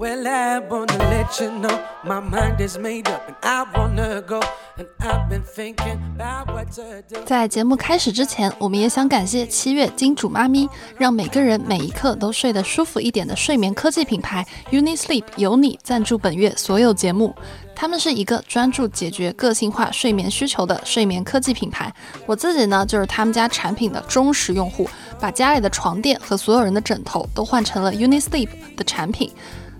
Well, I wanna let you know my mind is made up and I wanna go. 在节目开始之前，我们也想感谢七月金主妈咪，让每个人每一刻都睡得舒服一点的睡眠科技品牌 UniSleep 有你赞助本月所有节目。他们是一个专注解决个性化睡眠需求的睡眠科技品牌。我自己呢，就是他们家产品的忠实用户，把家里的床垫和所有人的枕头都换成了 UniSleep 的产品。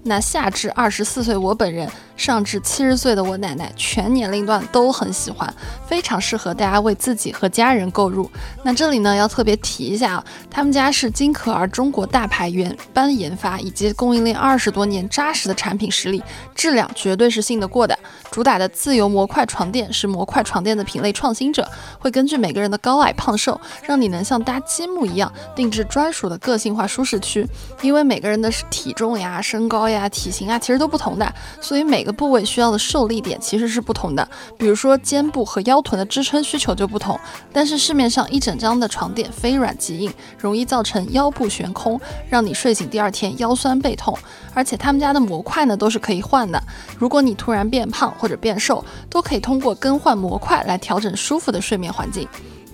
那下至二十四岁，我本人。上至七十岁的我奶奶，全年龄段都很喜欢，非常适合大家为自己和家人购入。那这里呢要特别提一下啊，他们家是金可儿中国大牌原班研发以及供应链二十多年扎实的产品实力，质量绝对是信得过的。主打的自由模块床垫是模块床垫的品类创新者，会根据每个人的高矮胖瘦，让你能像搭积木一样定制专属的个性化舒适区。因为每个人的体重呀、身高呀、体型啊其实都不同的，所以每个。部位需要的受力点其实是不同的，比如说肩部和腰臀的支撑需求就不同。但是市面上一整张的床垫非软即硬，容易造成腰部悬空，让你睡醒第二天腰酸背痛。而且他们家的模块呢都是可以换的，如果你突然变胖或者变瘦，都可以通过更换模块来调整舒服的睡眠环境。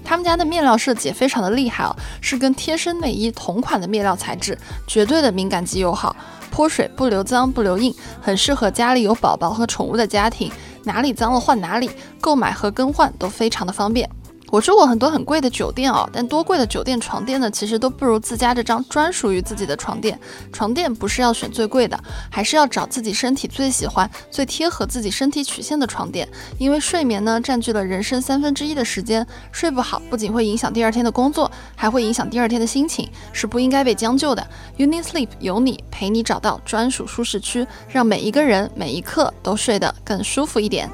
他们家的面料设计也非常的厉害哦，是跟贴身内衣同款的面料材质，绝对的敏感肌友好。泼水不留脏不留印，很适合家里有宝宝和宠物的家庭，哪里脏了换哪里，购买和更换都非常的方便。我住过很多很贵的酒店哦，但多贵的酒店床垫呢，其实都不如自家这张专属于自己的床垫。床垫不是要选最贵的，还是要找自己身体最喜欢、最贴合自己身体曲线的床垫。因为睡眠呢，占据了人生三分之一的时间，睡不好不仅会影响第二天的工作，还会影响第二天的心情，是不应该被将就的。UniSleep 有你陪你找到专属舒适区，让每一个人每一刻都睡得更舒服一点。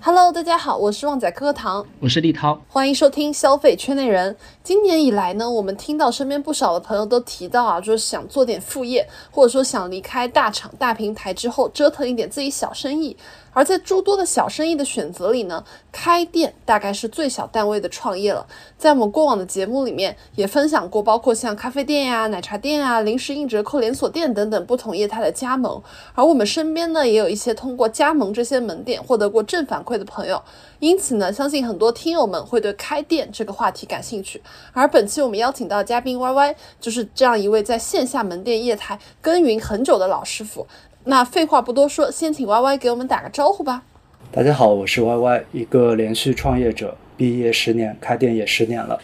Hello，大家好，我是旺仔课堂，我是立涛，欢迎收听消费圈内人。今年以来呢，我们听到身边不少的朋友都提到啊，就是想做点副业，或者说想离开大厂大平台之后，折腾一点自己小生意。而在诸多的小生意的选择里呢，开店大概是最小单位的创业了。在我们过往的节目里面也分享过，包括像咖啡店呀、奶茶店啊、零食硬折扣连锁店等等不同业态的加盟。而我们身边呢，也有一些通过加盟这些门店获得过正反馈的朋友。因此呢，相信很多听友们会对开店这个话题感兴趣。而本期我们邀请到嘉宾 Y Y，就是这样一位在线下门店业态耕耘很久的老师傅。那废话不多说，先请 Y Y 给我们打个招呼吧。大家好，我是 Y Y，一个连续创业者，毕业十年，开店也十年了。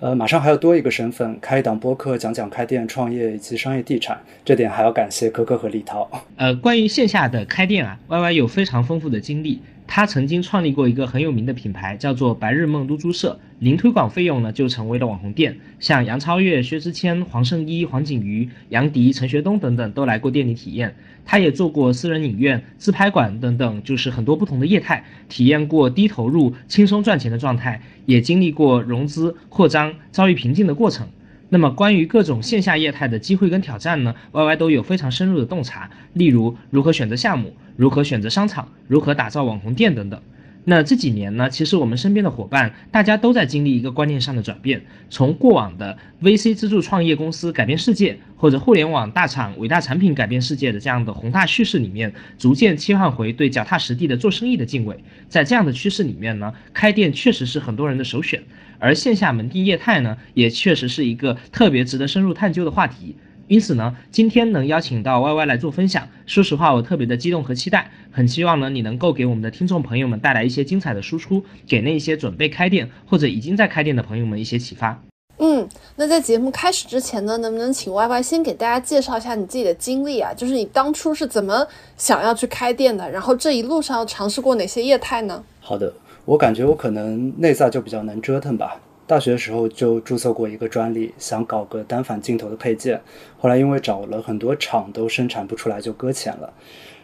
呃，马上还要多一个身份，开一档播客，讲讲开店、创业以及商业地产。这点还要感谢哥哥和立涛。呃，关于线下的开店啊，Y Y 有非常丰富的经历。他曾经创立过一个很有名的品牌，叫做白日梦露珠社，零推广费用呢就成为了网红店，像杨超越、薛之谦、黄圣依、黄景瑜、杨迪、陈学冬等等都来过店里体验。他也做过私人影院、自拍馆等等，就是很多不同的业态，体验过低投入、轻松赚钱的状态，也经历过融资、扩张、遭遇瓶颈的过程。那么关于各种线下业态的机会跟挑战呢，Y Y 都有非常深入的洞察，例如如何选择项目，如何选择商场，如何打造网红店等等。那这几年呢，其实我们身边的伙伴，大家都在经历一个观念上的转变，从过往的 VC 资助创业公司改变世界，或者互联网大厂伟大产品改变世界的这样的宏大叙事里面，逐渐切换回对脚踏实地的做生意的敬畏。在这样的趋势里面呢，开店确实是很多人的首选，而线下门店业态呢，也确实是一个特别值得深入探究的话题。因此呢，今天能邀请到 Y Y 来做分享，说实话我特别的激动和期待，很希望呢你能够给我们的听众朋友们带来一些精彩的输出，给那些准备开店或者已经在开店的朋友们一些启发。嗯，那在节目开始之前呢，能不能请 Y Y 先给大家介绍一下你自己的经历啊？就是你当初是怎么想要去开店的，然后这一路上尝试过哪些业态呢？好的，我感觉我可能内在就比较能折腾吧。大学的时候就注册过一个专利，想搞个单反镜头的配件，后来因为找了很多厂都生产不出来，就搁浅了。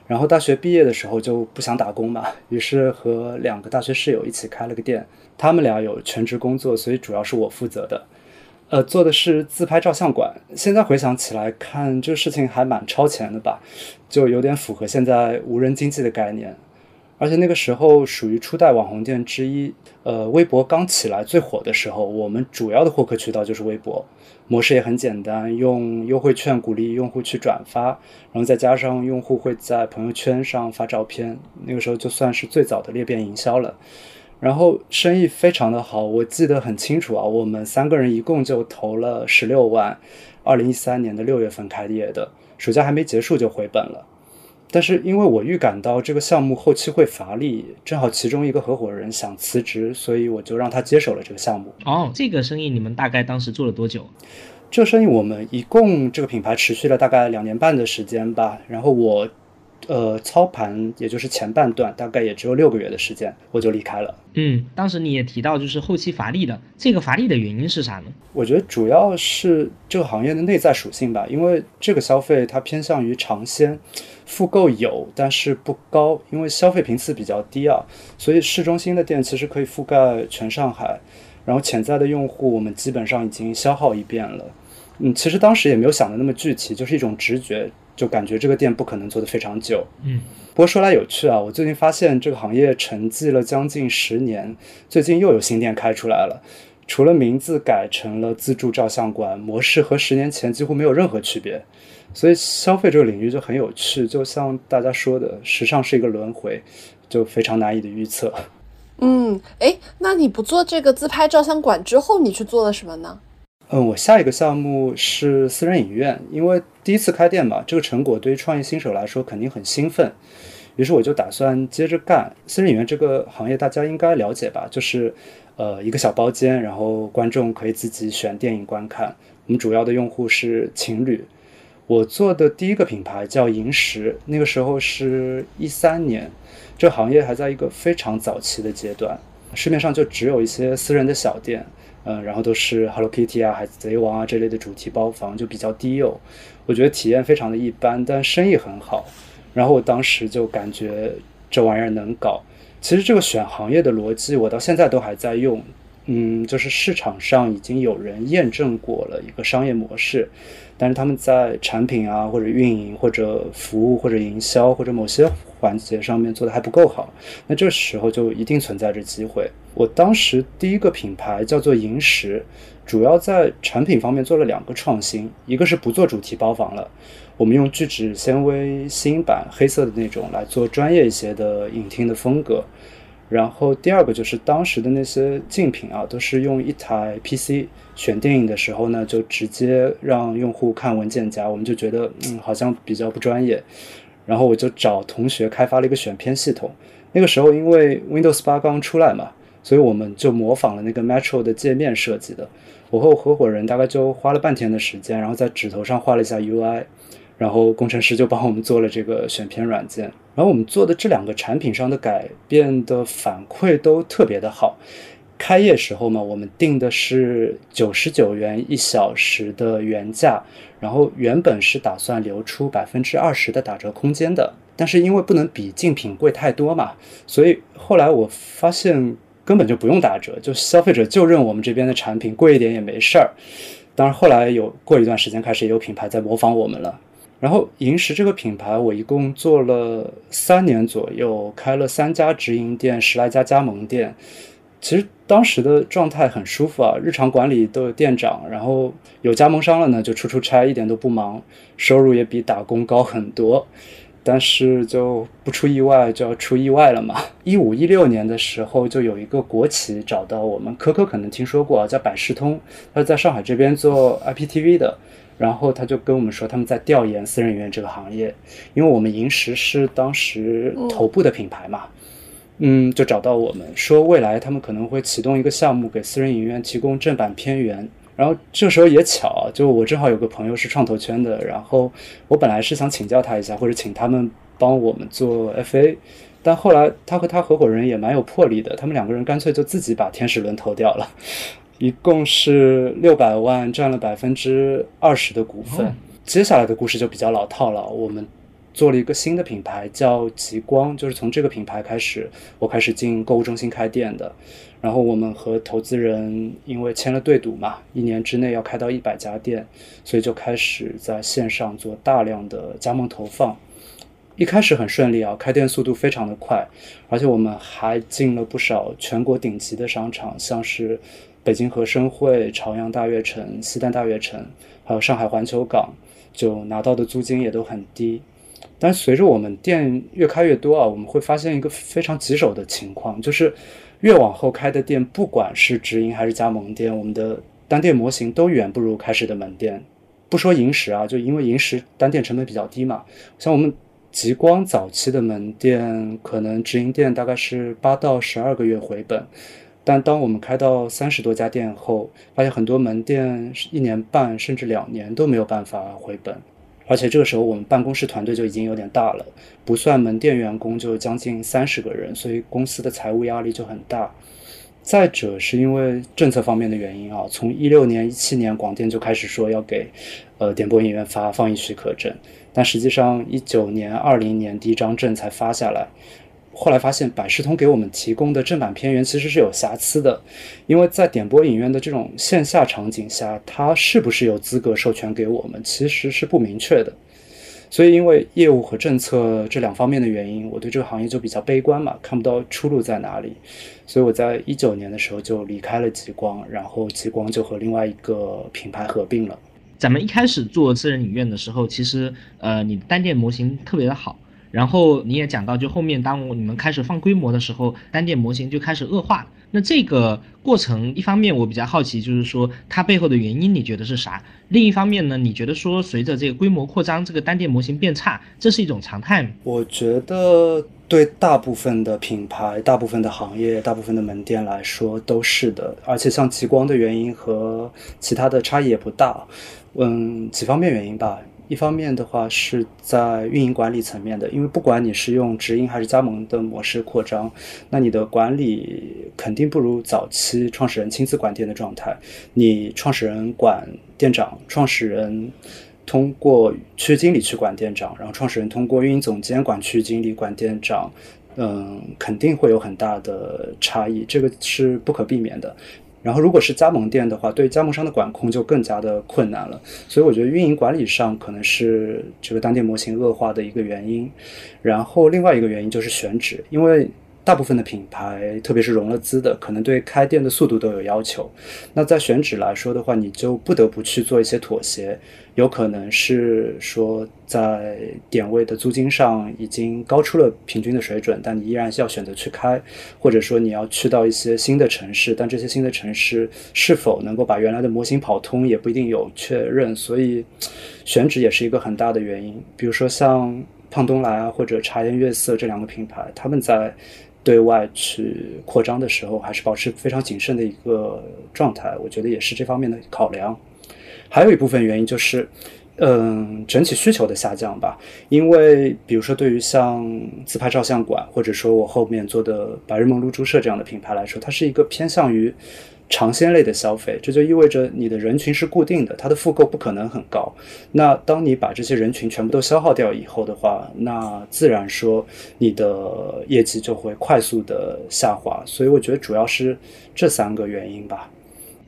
然后大学毕业的时候就不想打工嘛，于是和两个大学室友一起开了个店，他们俩有全职工作，所以主要是我负责的。呃，做的是自拍照相馆。现在回想起来看，这事情还蛮超前的吧，就有点符合现在无人经济的概念。而且那个时候属于初代网红店之一，呃，微博刚起来最火的时候，我们主要的获客渠道就是微博，模式也很简单，用优惠券鼓励用户去转发，然后再加上用户会在朋友圈上发照片，那个时候就算是最早的裂变营销了。然后生意非常的好，我记得很清楚啊，我们三个人一共就投了十六万，二零一三年的六月份开业的，暑假还没结束就回本了。但是因为我预感到这个项目后期会乏力，正好其中一个合伙人想辞职，所以我就让他接手了这个项目。哦，这个生意你们大概当时做了多久？这个生意我们一共这个品牌持续了大概两年半的时间吧。然后我。呃，操盘也就是前半段，大概也只有六个月的时间，我就离开了。嗯，当时你也提到，就是后期乏力的，这个乏力的原因是啥呢？我觉得主要是这个行业的内在属性吧，因为这个消费它偏向于尝鲜，复购有，但是不高，因为消费频次比较低啊，所以市中心的店其实可以覆盖全上海，然后潜在的用户我们基本上已经消耗一遍了。嗯，其实当时也没有想的那么具体，就是一种直觉。就感觉这个店不可能做得非常久，嗯。不过说来有趣啊，我最近发现这个行业沉寂了将近十年，最近又有新店开出来了。除了名字改成了自助照相馆，模式和十年前几乎没有任何区别。所以消费这个领域就很有趣，就像大家说的，时尚是一个轮回，就非常难以的预测。嗯，哎，那你不做这个自拍照相馆之后，你去做了什么呢？嗯，我下一个项目是私人影院，因为第一次开店嘛，这个成果对于创业新手来说肯定很兴奋，于是我就打算接着干。私人影院这个行业大家应该了解吧？就是呃一个小包间，然后观众可以自己选电影观看。我们主要的用户是情侣。我做的第一个品牌叫银石，那个时候是一三年，这行业还在一个非常早期的阶段，市面上就只有一些私人的小店。嗯，然后都是 Hello Kitty 啊、海贼王啊这类的主题包房，就比较低幼，我觉得体验非常的一般，但生意很好。然后我当时就感觉这玩意儿能搞。其实这个选行业的逻辑，我到现在都还在用。嗯，就是市场上已经有人验证过了一个商业模式，但是他们在产品啊或者运营或者服务或者营销或者某些环节上面做的还不够好，那这时候就一定存在着机会。我当时第一个品牌叫做银石，主要在产品方面做了两个创新，一个是不做主题包房了，我们用聚酯纤维新版黑色的那种来做专业一些的影厅的风格。然后第二个就是当时的那些竞品啊，都是用一台 PC 选电影的时候呢，就直接让用户看文件夹，我们就觉得嗯好像比较不专业。然后我就找同学开发了一个选片系统。那个时候因为 Windows 八刚出来嘛。所以我们就模仿了那个 Metro 的界面设计的，我和我合伙人大概就花了半天的时间，然后在纸头上画了一下 UI，然后工程师就帮我们做了这个选片软件。然后我们做的这两个产品上的改变的反馈都特别的好。开业时候嘛，我们定的是九十九元一小时的原价，然后原本是打算留出百分之二十的打折空间的，但是因为不能比竞品贵太多嘛，所以后来我发现。根本就不用打折，就消费者就认我们这边的产品贵一点也没事儿。当然后来有过一段时间，开始也有品牌在模仿我们了。然后银石这个品牌，我一共做了三年左右，开了三家直营店，十来家加盟店。其实当时的状态很舒服啊，日常管理都有店长，然后有加盟商了呢，就出出差一点都不忙，收入也比打工高很多。但是就不出意外就要出意外了嘛。一五一六年的时候，就有一个国企找到我们，可可可能听说过啊，叫百视通，他在上海这边做 IPTV 的。然后他就跟我们说，他们在调研私人影院这个行业，因为我们银石是当时头部的品牌嘛，嗯，就找到我们说，未来他们可能会启动一个项目，给私人影院提供正版片源。然后这时候也巧，就我正好有个朋友是创投圈的，然后我本来是想请教他一下，或者请他们帮我们做 FA，但后来他和他合伙人也蛮有魄力的，他们两个人干脆就自己把天使轮投掉了，一共是六百万，占了百分之二十的股份。接下来的故事就比较老套了，我们。做了一个新的品牌，叫极光，就是从这个品牌开始，我开始进购物中心开店的。然后我们和投资人因为签了对赌嘛，一年之内要开到一百家店，所以就开始在线上做大量的加盟投放。一开始很顺利啊，开店速度非常的快，而且我们还进了不少全国顶级的商场，像是北京和生汇、朝阳大悦城、西单大悦城，还有上海环球港，就拿到的租金也都很低。但随着我们店越开越多啊，我们会发现一个非常棘手的情况，就是越往后开的店，不管是直营还是加盟店，我们的单店模型都远不如开始的门店。不说银石啊，就因为银石单店成本比较低嘛。像我们极光早期的门店，可能直营店大概是八到十二个月回本，但当我们开到三十多家店后，发现很多门店一年半甚至两年都没有办法回本。而且这个时候，我们办公室团队就已经有点大了，不算门店员工就将近三十个人，所以公司的财务压力就很大。再者是因为政策方面的原因啊，从一六年、一七年广电就开始说要给，呃，点播影院发放映许可证，但实际上一九年、二零年第一张证才发下来。后来发现百视通给我们提供的正版片源其实是有瑕疵的，因为在点播影院的这种线下场景下，它是不是有资格授权给我们，其实是不明确的。所以因为业务和政策这两方面的原因，我对这个行业就比较悲观嘛，看不到出路在哪里。所以我在一九年的时候就离开了极光，然后极光就和另外一个品牌合并了。咱们一开始做私人影院的时候，其实呃，你单店模型特别的好。然后你也讲到，就后面当你们开始放规模的时候，单店模型就开始恶化。那这个过程，一方面我比较好奇，就是说它背后的原因，你觉得是啥？另一方面呢，你觉得说随着这个规模扩张，这个单店模型变差，这是一种常态吗？我觉得对大部分的品牌、大部分的行业、大部分的门店来说都是的。而且像极光的原因和其他的差异也不大。嗯，几方面原因吧。一方面的话是在运营管理层面的，因为不管你是用直营还是加盟的模式扩张，那你的管理肯定不如早期创始人亲自管店的状态。你创始人管店长，创始人通过区域经理去管店长，然后创始人通过运营总监管区域经理管店长，嗯，肯定会有很大的差异，这个是不可避免的。然后，如果是加盟店的话，对加盟商的管控就更加的困难了。所以，我觉得运营管理上可能是这个单店模型恶化的一个原因。然后，另外一个原因就是选址，因为。大部分的品牌，特别是融了资的，可能对开店的速度都有要求。那在选址来说的话，你就不得不去做一些妥协。有可能是说，在点位的租金上已经高出了平均的水准，但你依然要选择去开，或者说你要去到一些新的城市，但这些新的城市是否能够把原来的模型跑通，也不一定有确认。所以，选址也是一个很大的原因。比如说像胖东来啊，或者茶颜悦色这两个品牌，他们在对外去扩张的时候，还是保持非常谨慎的一个状态，我觉得也是这方面的考量。还有一部分原因就是，嗯，整体需求的下降吧。因为比如说，对于像自拍照相馆，或者说我后面做的白日梦露珠社这样的品牌来说，它是一个偏向于。尝鲜类的消费，这就意味着你的人群是固定的，它的复购不可能很高。那当你把这些人群全部都消耗掉以后的话，那自然说你的业绩就会快速的下滑。所以我觉得主要是这三个原因吧。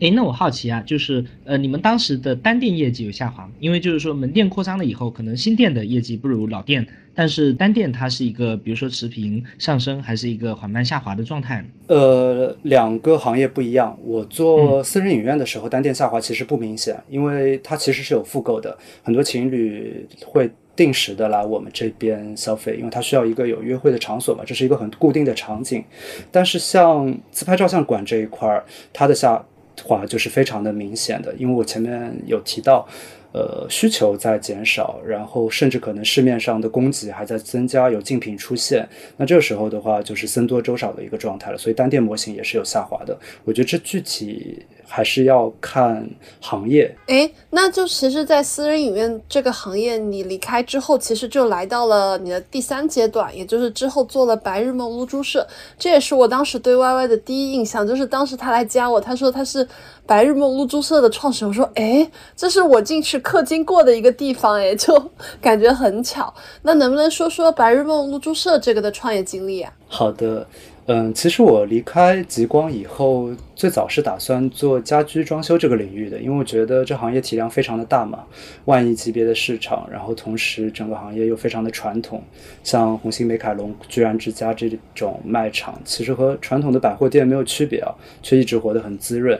哎，那我好奇啊，就是呃，你们当时的单店业绩有下滑吗？因为就是说门店扩张了以后，可能新店的业绩不如老店，但是单店它是一个，比如说持平上升，还是一个缓慢下滑的状态？呃，两个行业不一样。我做私人影院的时候，单店下滑其实不明显，因为它其实是有复购的，很多情侣会定时的来我们这边消费，因为它需要一个有约会的场所嘛，这是一个很固定的场景。但是像自拍照相馆这一块儿，它的下话就是非常的明显的，因为我前面有提到，呃，需求在减少，然后甚至可能市面上的供给还在增加，有竞品出现。那这个时候的话，就是僧多粥少的一个状态了，所以单店模型也是有下滑的。我觉得这具体。还是要看行业，哎，那就其实，在私人影院这个行业，你离开之后，其实就来到了你的第三阶段，也就是之后做了白日梦露珠社，这也是我当时对 Y Y 的第一印象，就是当时他来加我，他说他是白日梦露珠社的创始人，我说，哎，这是我进去氪金过的一个地方，哎，就感觉很巧。那能不能说说白日梦露珠社这个的创业经历啊？好的。嗯，其实我离开极光以后，最早是打算做家居装修这个领域的，因为我觉得这行业体量非常的大嘛，万亿级别的市场，然后同时整个行业又非常的传统，像红星美凯龙、居然之家这种卖场，其实和传统的百货店没有区别啊，却一直活得很滋润。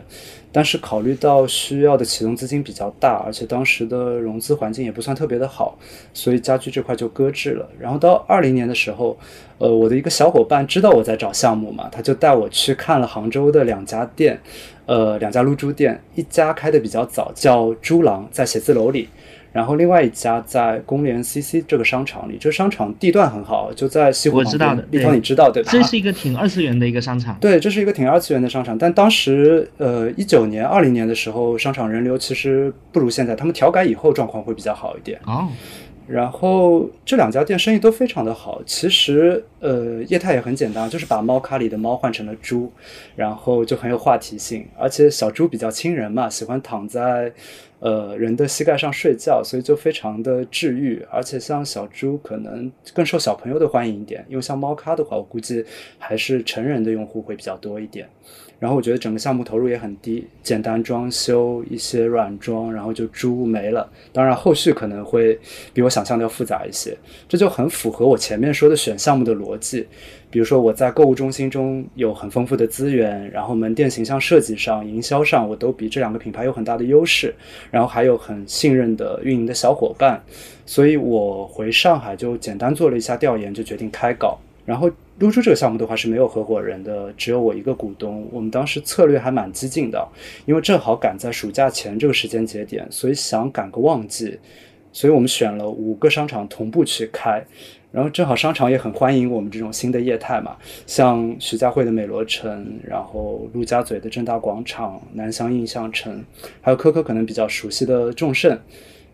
但是考虑到需要的启动资金比较大，而且当时的融资环境也不算特别的好，所以家居这块就搁置了。然后到二零年的时候，呃，我的一个小伙伴知道我在找项目嘛，他就带我去看了杭州的两家店，呃，两家露珠店，一家开的比较早，叫猪郎，在写字楼里。然后另外一家在公联 CC 这个商场里，这个商场地段很好，就在西湖我知道的，立方你知道对吧？这是一个挺二次元的一个商场。对，这是一个挺二次元的商场。但当时呃一九年、二零年的时候，商场人流其实不如现在，他们调改以后状况会比较好一点。哦。然后这两家店生意都非常的好。其实呃业态也很简单，就是把猫咖里的猫换成了猪，然后就很有话题性，而且小猪比较亲人嘛，喜欢躺在。呃，人的膝盖上睡觉，所以就非常的治愈，而且像小猪可能更受小朋友的欢迎一点，因为像猫咖的话，我估计还是成人的用户会比较多一点。然后我觉得整个项目投入也很低，简单装修一些软装，然后就租没了。当然后续可能会比我想象的要复杂一些，这就很符合我前面说的选项目的逻辑。比如说我在购物中心中有很丰富的资源，然后门店形象设计上、营销上我都比这两个品牌有很大的优势，然后还有很信任的运营的小伙伴，所以我回上海就简单做了一下调研，就决定开搞。然后露珠这个项目的话是没有合伙人的，只有我一个股东。我们当时策略还蛮激进的，因为正好赶在暑假前这个时间节点，所以想赶个旺季，所以我们选了五个商场同步去开。然后正好商场也很欢迎我们这种新的业态嘛，像徐家汇的美罗城，然后陆家嘴的正大广场、南翔印象城，还有科科可能比较熟悉的众盛，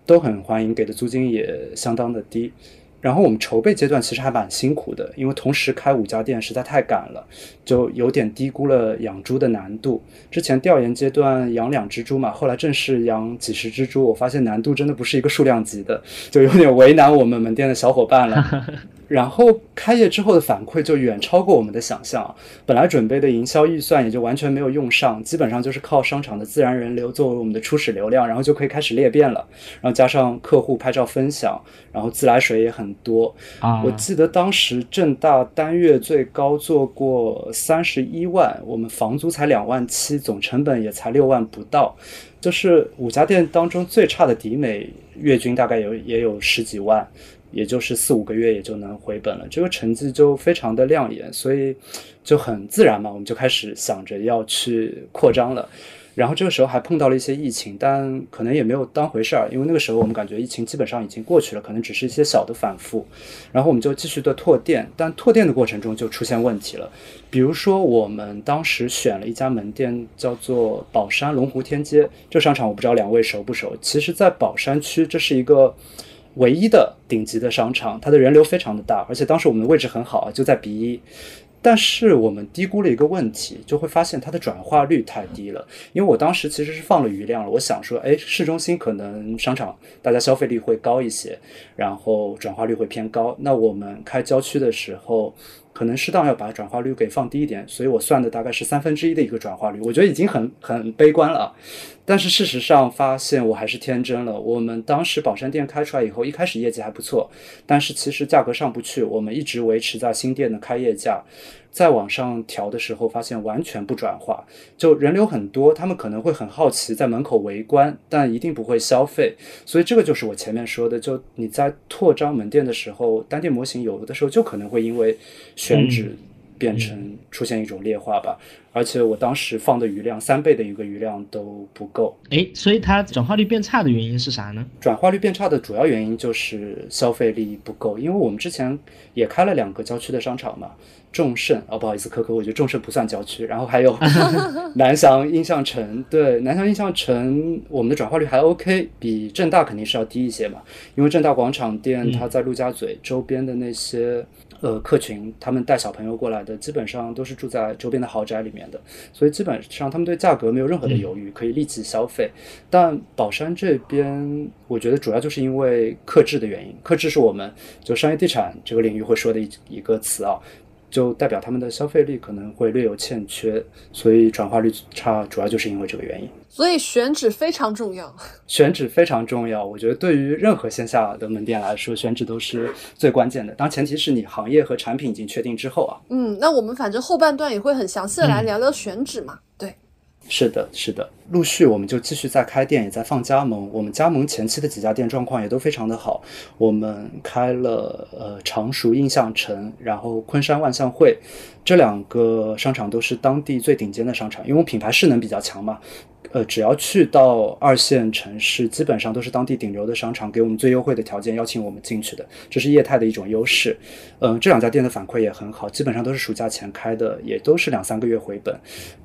都很欢迎，给的租金也相当的低。然后我们筹备阶段其实还蛮辛苦的，因为同时开五家店实在太赶了，就有点低估了养猪的难度。之前调研阶段养两只猪嘛，后来正式养几十只猪，我发现难度真的不是一个数量级的，就有点为难我们门店的小伙伴了。然后开业之后的反馈就远超过我们的想象，本来准备的营销预算也就完全没有用上，基本上就是靠商场的自然人流作为我们的初始流量，然后就可以开始裂变了。然后加上客户拍照分享，然后自来水也很多。啊，我记得当时正大单月最高做过三十一万，我们房租才两万七，总成本也才六万不到，就是五家店当中最差的迪美月均大概有也有十几万。也就是四五个月也就能回本了，这个成绩就非常的亮眼，所以就很自然嘛，我们就开始想着要去扩张了。然后这个时候还碰到了一些疫情，但可能也没有当回事儿，因为那个时候我们感觉疫情基本上已经过去了，可能只是一些小的反复。然后我们就继续的拓店，但拓店的过程中就出现问题了，比如说我们当时选了一家门店叫做宝山龙湖天街，这商场我不知道两位熟不熟，其实在宝山区这是一个。唯一的顶级的商场，它的人流非常的大，而且当时我们的位置很好，就在 B 一。但是我们低估了一个问题，就会发现它的转化率太低了。因为我当时其实是放了余量了，我想说，哎，市中心可能商场大家消费率会高一些，然后转化率会偏高。那我们开郊区的时候。可能适当要把转化率给放低一点，所以我算的大概是三分之一的一个转化率，我觉得已经很很悲观了。但是事实上发现我还是天真了。我们当时宝山店开出来以后，一开始业绩还不错，但是其实价格上不去，我们一直维持在新店的开业价。再往上调的时候，发现完全不转化，就人流很多，他们可能会很好奇，在门口围观，但一定不会消费。所以这个就是我前面说的，就你在拓张门店的时候，单店模型有的时候就可能会因为选址变成出现一种劣化吧。而且我当时放的余量三倍的一个余量都不够。诶，所以它转化率变差的原因是啥呢？转化率变差的主要原因就是消费力不够，因为我们之前也开了两个郊区的商场嘛。众盛哦，不好意思，可可，我觉得众盛不算郊区。然后还有 南翔印象城，对，南翔印象城，我们的转化率还 OK，比正大肯定是要低一些嘛。因为正大广场店它在陆家嘴周边的那些呃客群，他们带小朋友过来的，基本上都是住在周边的豪宅里面的，所以基本上他们对价格没有任何的犹豫，可以立即消费。但宝山这边，我觉得主要就是因为克制的原因，克制是我们就商业地产这个领域会说的一一个词啊。就代表他们的消费力可能会略有欠缺，所以转化率差，主要就是因为这个原因。所以选址非常重要，选址非常重要。我觉得对于任何线下的门店来说，选址都是最关键的。当前提是你行业和产品已经确定之后啊。嗯，那我们反正后半段也会很详细的来聊聊选址嘛。对。是的，是的，陆续我们就继续在开店，也在放加盟。我们加盟前期的几家店状况也都非常的好。我们开了呃常熟印象城，然后昆山万象汇，这两个商场都是当地最顶尖的商场，因为品牌势能比较强嘛。呃，只要去到二线城市，基本上都是当地顶流的商场，给我们最优惠的条件邀请我们进去的，这是业态的一种优势。嗯，这两家店的反馈也很好，基本上都是暑假前开的，也都是两三个月回本。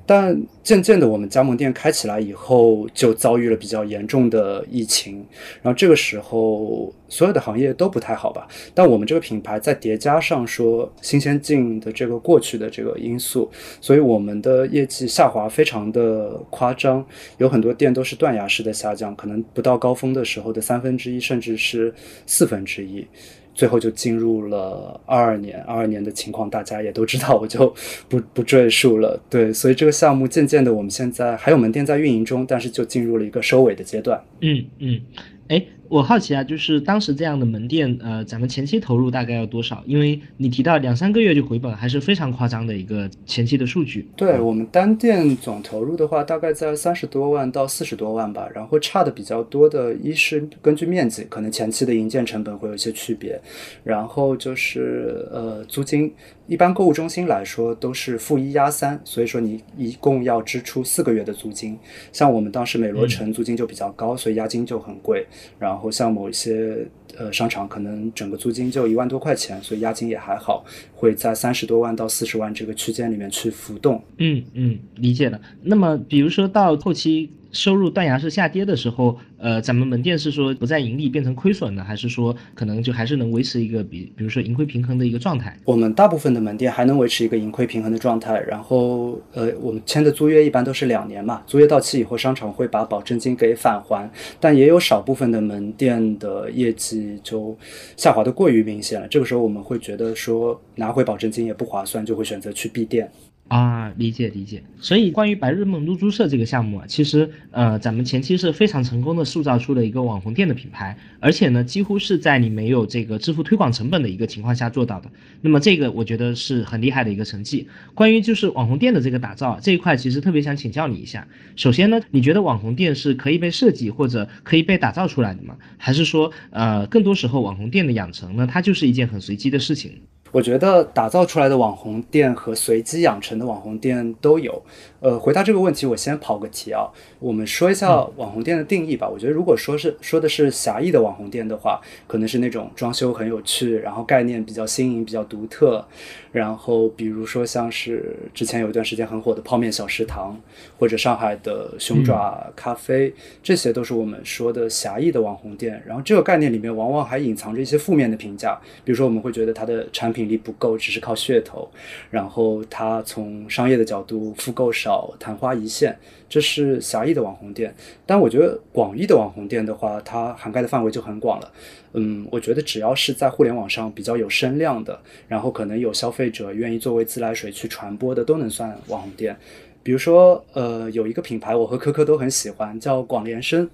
但渐渐的，我们加盟店开起来以后，就遭遇了比较严重的疫情，然后这个时候所有的行业都不太好吧。但我们这个品牌再叠加上说新鲜劲的这个过去的这个因素，所以我们的业绩下滑非常的夸张。有很多店都是断崖式的下降，可能不到高峰的时候的三分之一，甚至是四分之一，最后就进入了二二年。二二年的情况大家也都知道，我就不不赘述了。对，所以这个项目渐渐的，我们现在还有门店在运营中，但是就进入了一个收尾的阶段。嗯嗯，哎。我好奇啊，就是当时这样的门店，呃，咱们前期投入大概要多少？因为你提到两三个月就回本，还是非常夸张的一个前期的数据。对我们单店总投入的话，大概在三十多万到四十多万吧。然后差的比较多的，一是根据面积，可能前期的营建成本会有一些区别。然后就是呃租金，一般购物中心来说都是负一压三，所以说你一共要支出四个月的租金。像我们当时美罗城租金就比较高，所以押金就很贵。然后。像某一些呃商场，可能整个租金就一万多块钱，所以押金也还好，会在三十多万到四十万这个区间里面去浮动。嗯嗯，理解了。那么比如说到后期。收入断崖式下跌的时候，呃，咱们门店是说不再盈利变成亏损呢，还是说可能就还是能维持一个比，比如说盈亏平衡的一个状态？我们大部分的门店还能维持一个盈亏平衡的状态。然后，呃，我们签的租约一般都是两年嘛，租约到期以后，商场会把保证金给返还。但也有少部分的门店的业绩就下滑的过于明显了，这个时候我们会觉得说拿回保证金也不划算，就会选择去闭店。啊，理解理解。所以关于白日梦露珠社这个项目啊，其实呃，咱们前期是非常成功的塑造出了一个网红店的品牌，而且呢，几乎是在你没有这个支付推广成本的一个情况下做到的。那么这个我觉得是很厉害的一个成绩。关于就是网红店的这个打造这一块，其实特别想请教你一下。首先呢，你觉得网红店是可以被设计或者可以被打造出来的吗？还是说呃，更多时候网红店的养成呢，它就是一件很随机的事情？我觉得打造出来的网红店和随机养成的网红店都有。呃，回答这个问题，我先跑个题啊。我们说一下网红店的定义吧。我觉得，如果说是说的是狭义的网红店的话，可能是那种装修很有趣，然后概念比较新颖、比较独特。然后，比如说像是之前有一段时间很火的泡面小食堂，或者上海的熊爪咖啡，这些都是我们说的狭义的网红店。然后，这个概念里面往往还隐藏着一些负面的评价，比如说我们会觉得它的产品力不够，只是靠噱头。然后，它从商业的角度复购少。昙花一现，这是狭义的网红店。但我觉得广义的网红店的话，它涵盖的范围就很广了。嗯，我觉得只要是在互联网上比较有声量的，然后可能有消费者愿意作为自来水去传播的，都能算网红店。比如说，呃，有一个品牌，我和科科都很喜欢，叫广联生。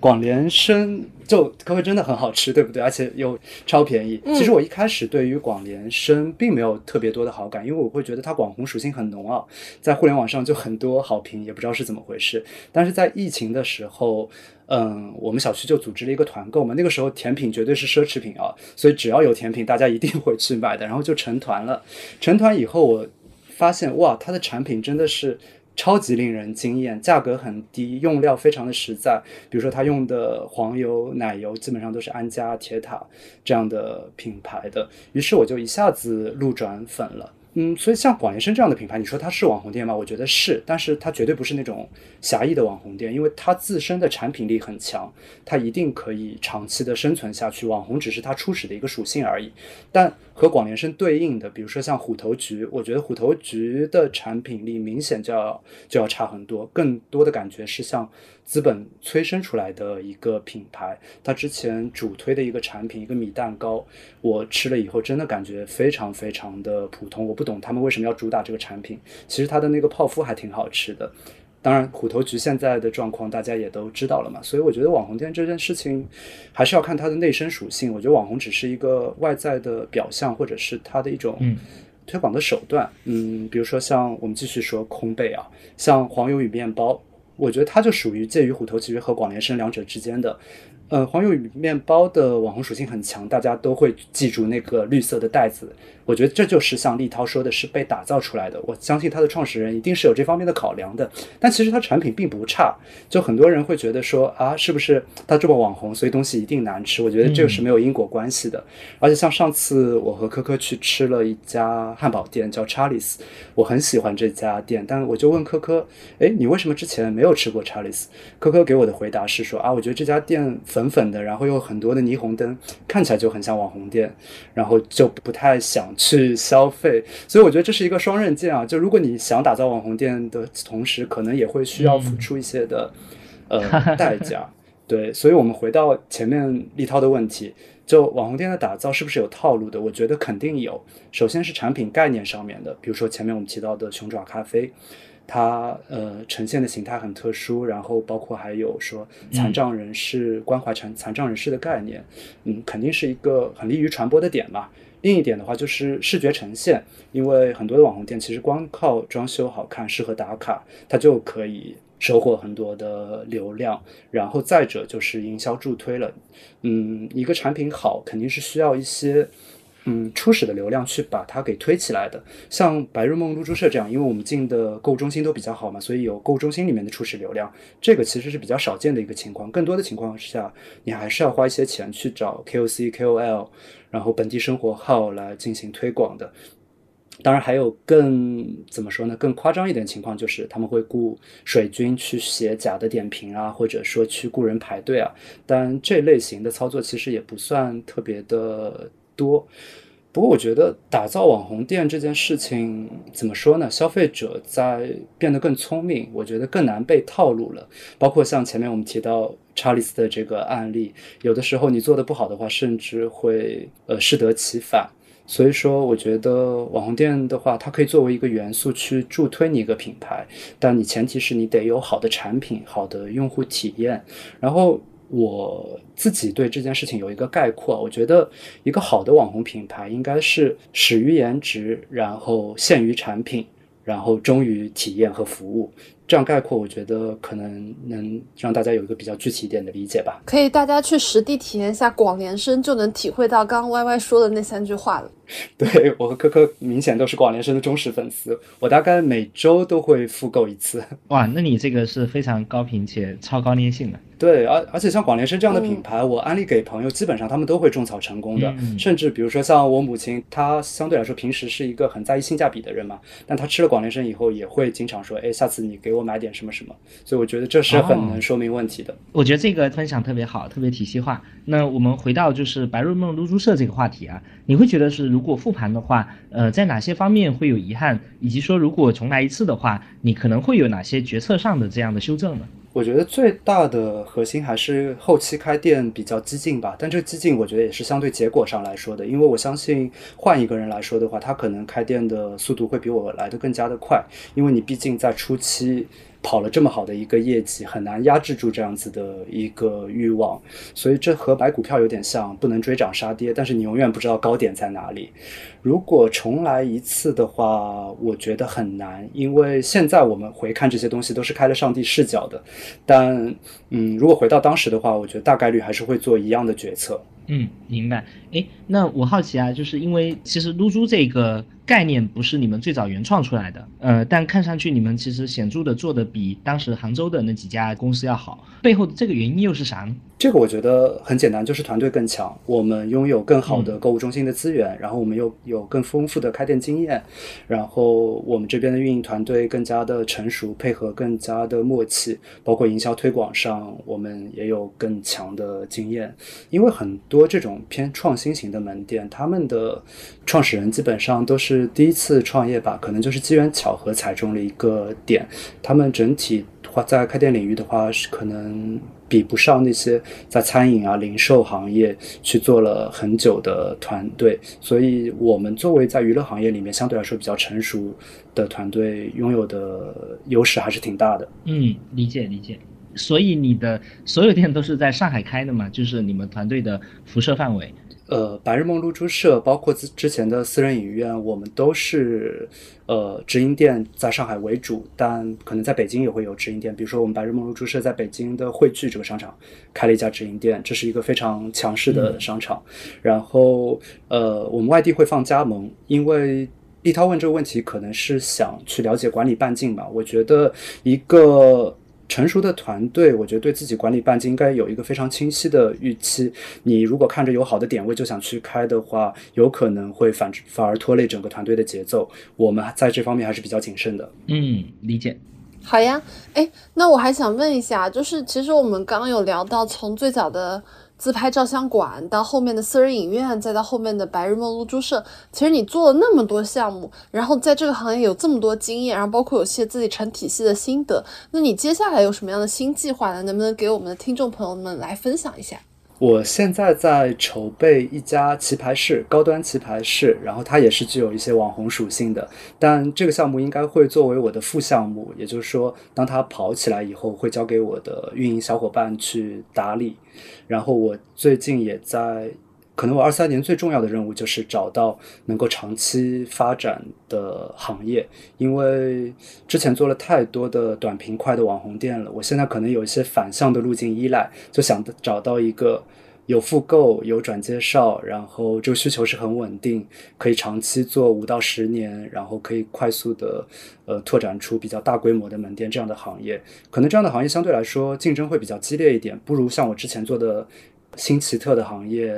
广联生就科科真的很好吃，对不对？而且又超便宜。其实我一开始对于广联生并没有特别多的好感，因为我会觉得它网红属性很浓啊，在互联网上就很多好评，也不知道是怎么回事。但是在疫情的时候，嗯，我们小区就组织了一个团购嘛，那个时候甜品绝对是奢侈品啊，所以只要有甜品，大家一定会去买的，然后就成团了。成团以后我。发现哇，它的产品真的是超级令人惊艳，价格很低，用料非常的实在。比如说它用的黄油、奶油基本上都是安佳、铁塔这样的品牌的，于是我就一下子路转粉了。嗯，所以像广联生这样的品牌，你说它是网红店吗？我觉得是，但是它绝对不是那种狭义的网红店，因为它自身的产品力很强，它一定可以长期的生存下去。网红只是它初始的一个属性而已。但和广联生对应的，比如说像虎头菊，我觉得虎头菊的产品力明显就要就要差很多，更多的感觉是像。资本催生出来的一个品牌，它之前主推的一个产品，一个米蛋糕，我吃了以后真的感觉非常非常的普通。我不懂他们为什么要主打这个产品。其实它的那个泡芙还挺好吃的。当然，虎头菊现在的状况大家也都知道了嘛。所以我觉得网红店这件事情还是要看它的内生属性。我觉得网红只是一个外在的表象，或者是它的一种推广的手段。嗯，比如说像我们继续说空贝啊，像黄油与面包。我觉得它就属于介于虎头奇和广联生两者之间的。呃，黄油与面包的网红属性很强，大家都会记住那个绿色的袋子。我觉得这就是像立涛说的，是被打造出来的。我相信他的创始人一定是有这方面的考量的。但其实他产品并不差，就很多人会觉得说啊，是不是他这么网红，所以东西一定难吃？我觉得这个是没有因果关系的。而且像上次我和科科去吃了一家汉堡店，叫查理斯，我很喜欢这家店，但我就问科科，哎，你为什么之前没有吃过查理斯？科科给我的回答是说啊，我觉得这家店粉粉的，然后有很多的霓虹灯，看起来就很像网红店，然后就不太想。去消费，所以我觉得这是一个双刃剑啊。就如果你想打造网红店的同时，可能也会需要付出一些的呃 代价。对，所以我们回到前面立涛的问题，就网红店的打造是不是有套路的？我觉得肯定有。首先是产品概念上面的，比如说前面我们提到的熊爪咖啡，它呃呈现的形态很特殊，然后包括还有说残障人士关怀残残障人士的概念，嗯，肯定是一个很利于传播的点嘛。另一点的话就是视觉呈现，因为很多的网红店其实光靠装修好看、适合打卡，它就可以收获很多的流量。然后再者就是营销助推了，嗯，一个产品好肯定是需要一些。嗯，初始的流量去把它给推起来的，像白日梦露珠社这样，因为我们进的购物中心都比较好嘛，所以有购物中心里面的初始流量，这个其实是比较少见的一个情况。更多的情况下，你还是要花一些钱去找 KOC、KOL，然后本地生活号来进行推广的。当然，还有更怎么说呢？更夸张一点情况就是他们会雇水军去写假的点评啊，或者说去雇人排队啊。但这类型的操作其实也不算特别的。多，不过我觉得打造网红店这件事情怎么说呢？消费者在变得更聪明，我觉得更难被套路了。包括像前面我们提到查理斯的这个案例，有的时候你做的不好的话，甚至会呃适得其反。所以说，我觉得网红店的话，它可以作为一个元素去助推你一个品牌，但你前提是你得有好的产品、好的用户体验，然后。我自己对这件事情有一个概括，我觉得一个好的网红品牌应该是始于颜值，然后限于产品，然后忠于体验和服务。这样概括，我觉得可能能让大家有一个比较具体一点的理解吧。可以，大家去实地体验一下广联生，就能体会到刚刚 Y Y 说的那三句话了。对我和科科明显都是广联生的忠实粉丝，我大概每周都会复购一次。哇，那你这个是非常高频且超高粘性的。对，而而且像广联生这样的品牌，我安利给朋友，基本上他们都会种草成功的。甚至比如说像我母亲，她相对来说平时是一个很在意性价比的人嘛，但她吃了广联生以后，也会经常说，哎，下次你给我买点什么什么。所以我觉得这是很能说明问题的。我觉得这个分享特别好，特别体系化。那我们回到就是白日梦露珠社这个话题啊，你会觉得是如果复盘的话，呃，在哪些方面会有遗憾，以及说如果重来一次的话，你可能会有哪些决策上的这样的修正呢？我觉得最大的核心还是后期开店比较激进吧，但这个激进我觉得也是相对结果上来说的，因为我相信换一个人来说的话，他可能开店的速度会比我来的更加的快，因为你毕竟在初期。跑了这么好的一个业绩，很难压制住这样子的一个欲望，所以这和买股票有点像，不能追涨杀跌，但是你永远不知道高点在哪里。如果重来一次的话，我觉得很难，因为现在我们回看这些东西都是开了上帝视角的。但，嗯，如果回到当时的话，我觉得大概率还是会做一样的决策。嗯，明白。哎，那我好奇啊，就是因为其实露珠这个。概念不是你们最早原创出来的，呃，但看上去你们其实显著的做的比当时杭州的那几家公司要好，背后的这个原因又是啥呢？这个我觉得很简单，就是团队更强，我们拥有更好的购物中心的资源，然后我们又有更丰富的开店经验，然后我们这边的运营团队更加的成熟，配合更加的默契，包括营销推广上，我们也有更强的经验。因为很多这种偏创新型的门店，他们的创始人基本上都是第一次创业吧，可能就是机缘巧合踩中了一个点，他们整体话在开店领域的话是可能。比不上那些在餐饮啊、零售行业去做了很久的团队，所以我们作为在娱乐行业里面相对来说比较成熟的团队，拥有的优势还是挺大的。嗯，理解理解。所以你的所有店都是在上海开的嘛？就是你们团队的辐射范围。呃，白日梦露珠社包括之之前的私人影院，我们都是呃直营店在上海为主，但可能在北京也会有直营店。比如说，我们白日梦露珠社在北京的汇聚这个商场开了一家直营店，这是一个非常强势的商场。然后呃，我们外地会放加盟，因为立涛问这个问题，可能是想去了解管理半径吧。我觉得一个。成熟的团队，我觉得对自己管理半径应该有一个非常清晰的预期。你如果看着有好的点位就想去开的话，有可能会反反而拖累整个团队的节奏。我们在这方面还是比较谨慎的。嗯，理解。好呀，哎，那我还想问一下，就是其实我们刚刚有聊到从最早的。自拍照相馆到后面的私人影院，再到后面的白日梦露珠社，其实你做了那么多项目，然后在这个行业有这么多经验，然后包括有些自己成体系的心得，那你接下来有什么样的新计划呢？能不能给我们的听众朋友们来分享一下？我现在在筹备一家棋牌室，高端棋牌室，然后它也是具有一些网红属性的。但这个项目应该会作为我的副项目，也就是说，当它跑起来以后，会交给我的运营小伙伴去打理。然后我最近也在。可能我二三年最重要的任务就是找到能够长期发展的行业，因为之前做了太多的短平快的网红店了，我现在可能有一些反向的路径依赖，就想找到一个有复购、有转介绍，然后这个需求是很稳定，可以长期做五到十年，然后可以快速的呃拓展出比较大规模的门店这样的行业。可能这样的行业相对来说竞争会比较激烈一点，不如像我之前做的。新奇特的行业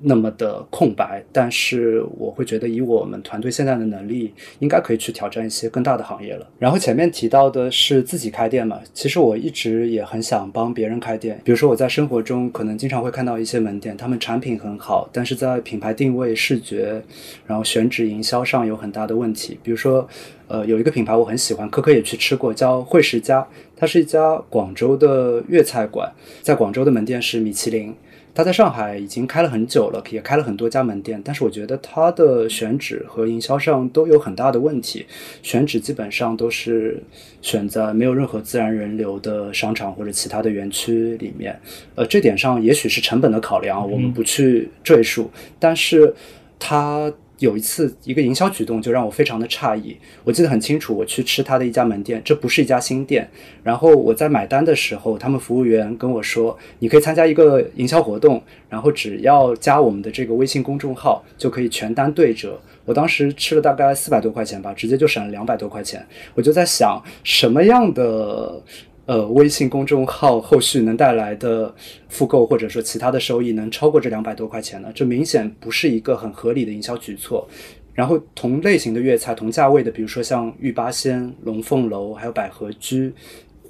那么的空白，但是我会觉得以我们团队现在的能力，应该可以去挑战一些更大的行业了。然后前面提到的是自己开店嘛，其实我一直也很想帮别人开店。比如说我在生活中可能经常会看到一些门店，他们产品很好，但是在品牌定位、视觉，然后选址、营销上有很大的问题。比如说。呃，有一个品牌我很喜欢，可可也去吃过，叫惠食家，它是一家广州的粤菜馆，在广州的门店是米其林，它在上海已经开了很久了，也开了很多家门店，但是我觉得它的选址和营销上都有很大的问题，选址基本上都是选在没有任何自然人流的商场或者其他的园区里面，呃，这点上也许是成本的考量，我们不去赘述，但是它。有一次，一个营销举动就让我非常的诧异。我记得很清楚，我去吃他的一家门店，这不是一家新店。然后我在买单的时候，他们服务员跟我说：“你可以参加一个营销活动，然后只要加我们的这个微信公众号，就可以全单对折。”我当时吃了大概四百多块钱吧，直接就省了两百多块钱。我就在想，什么样的？呃，微信公众号后续能带来的复购或者说其他的收益能超过这两百多块钱呢？这明显不是一个很合理的营销举措。然后同类型的粤菜、同价位的，比如说像玉八仙、龙凤楼还有百合居，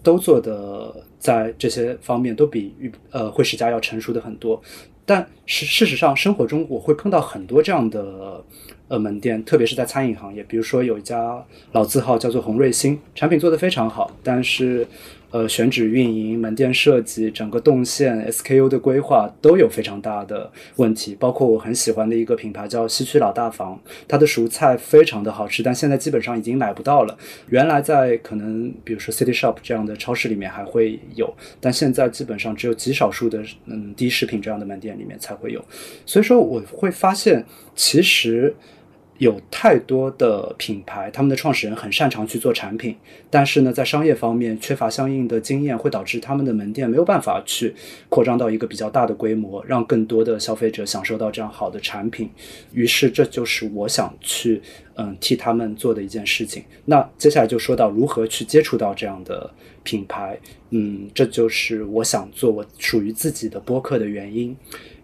都做的在这些方面都比玉呃惠食家要成熟的很多。但事事实上，生活中我会碰到很多这样的呃门店，特别是在餐饮行业，比如说有一家老字号叫做红瑞星，产品做得非常好，但是。呃，选址、运营、门店设计、整个动线、SKU 的规划都有非常大的问题。包括我很喜欢的一个品牌叫西区老大房，它的熟菜非常的好吃，但现在基本上已经买不到了。原来在可能比如说 City Shop 这样的超市里面还会有，但现在基本上只有极少数的嗯低食品这样的门店里面才会有。所以说我会发现，其实。有太多的品牌，他们的创始人很擅长去做产品，但是呢，在商业方面缺乏相应的经验，会导致他们的门店没有办法去扩张到一个比较大的规模，让更多的消费者享受到这样好的产品。于是，这就是我想去。嗯替他们做的一件事情。那接下来就说到如何去接触到这样的品牌，嗯，这就是我想做我属于自己的播客的原因。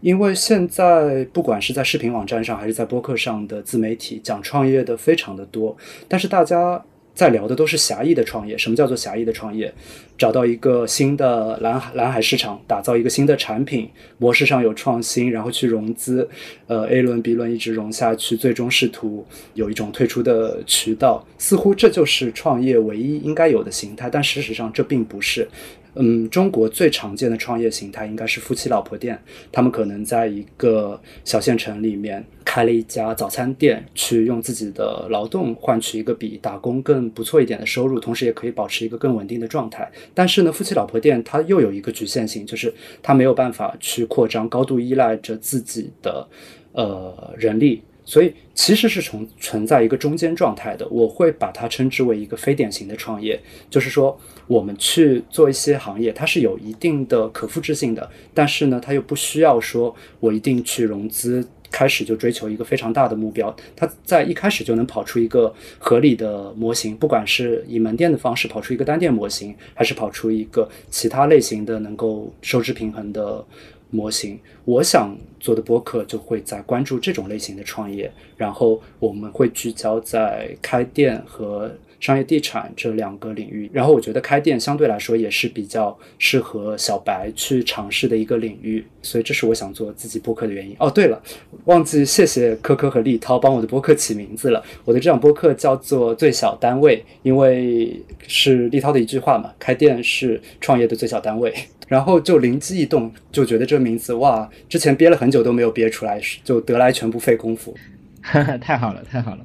因为现在不管是在视频网站上还是在播客上的自媒体讲创业的非常的多，但是大家。在聊的都是狭义的创业。什么叫做狭义的创业？找到一个新的蓝海蓝海市场，打造一个新的产品模式上有创新，然后去融资，呃，A 轮 B 轮一直融下去，最终试图有一种退出的渠道。似乎这就是创业唯一应该有的形态，但事实上这并不是。嗯，中国最常见的创业形态应该是夫妻老婆店。他们可能在一个小县城里面开了一家早餐店，去用自己的劳动换取一个比打工更不错一点的收入，同时也可以保持一个更稳定的状态。但是呢，夫妻老婆店它又有一个局限性，就是它没有办法去扩张，高度依赖着自己的呃人力。所以其实是从存在一个中间状态的，我会把它称之为一个非典型的创业，就是说我们去做一些行业，它是有一定的可复制性的，但是呢，它又不需要说我一定去融资，开始就追求一个非常大的目标，它在一开始就能跑出一个合理的模型，不管是以门店的方式跑出一个单店模型，还是跑出一个其他类型的能够收支平衡的。模型，我想做的播客就会在关注这种类型的创业，然后我们会聚焦在开店和商业地产这两个领域。然后我觉得开店相对来说也是比较适合小白去尝试的一个领域，所以这是我想做自己播客的原因。哦，对了，忘记谢谢科科和立涛帮我的播客起名字了。我的这档播客叫做最小单位，因为是立涛的一句话嘛，开店是创业的最小单位。然后就灵机一动，就觉得这名字哇，之前憋了很久都没有憋出来，就得来全不费功夫。太好了，太好了。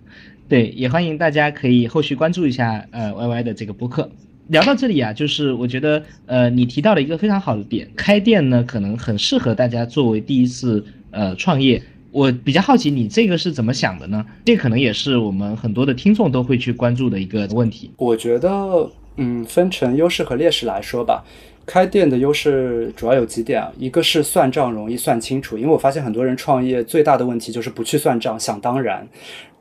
对，也欢迎大家可以后续关注一下呃 Y Y 的这个播客。聊到这里啊，就是我觉得呃你提到了一个非常好的点，开店呢可能很适合大家作为第一次呃创业。我比较好奇你这个是怎么想的呢？这可能也是我们很多的听众都会去关注的一个问题。我觉得嗯，分成优势和劣势来说吧。开店的优势主要有几点啊，一个是算账容易算清楚，因为我发现很多人创业最大的问题就是不去算账，想当然。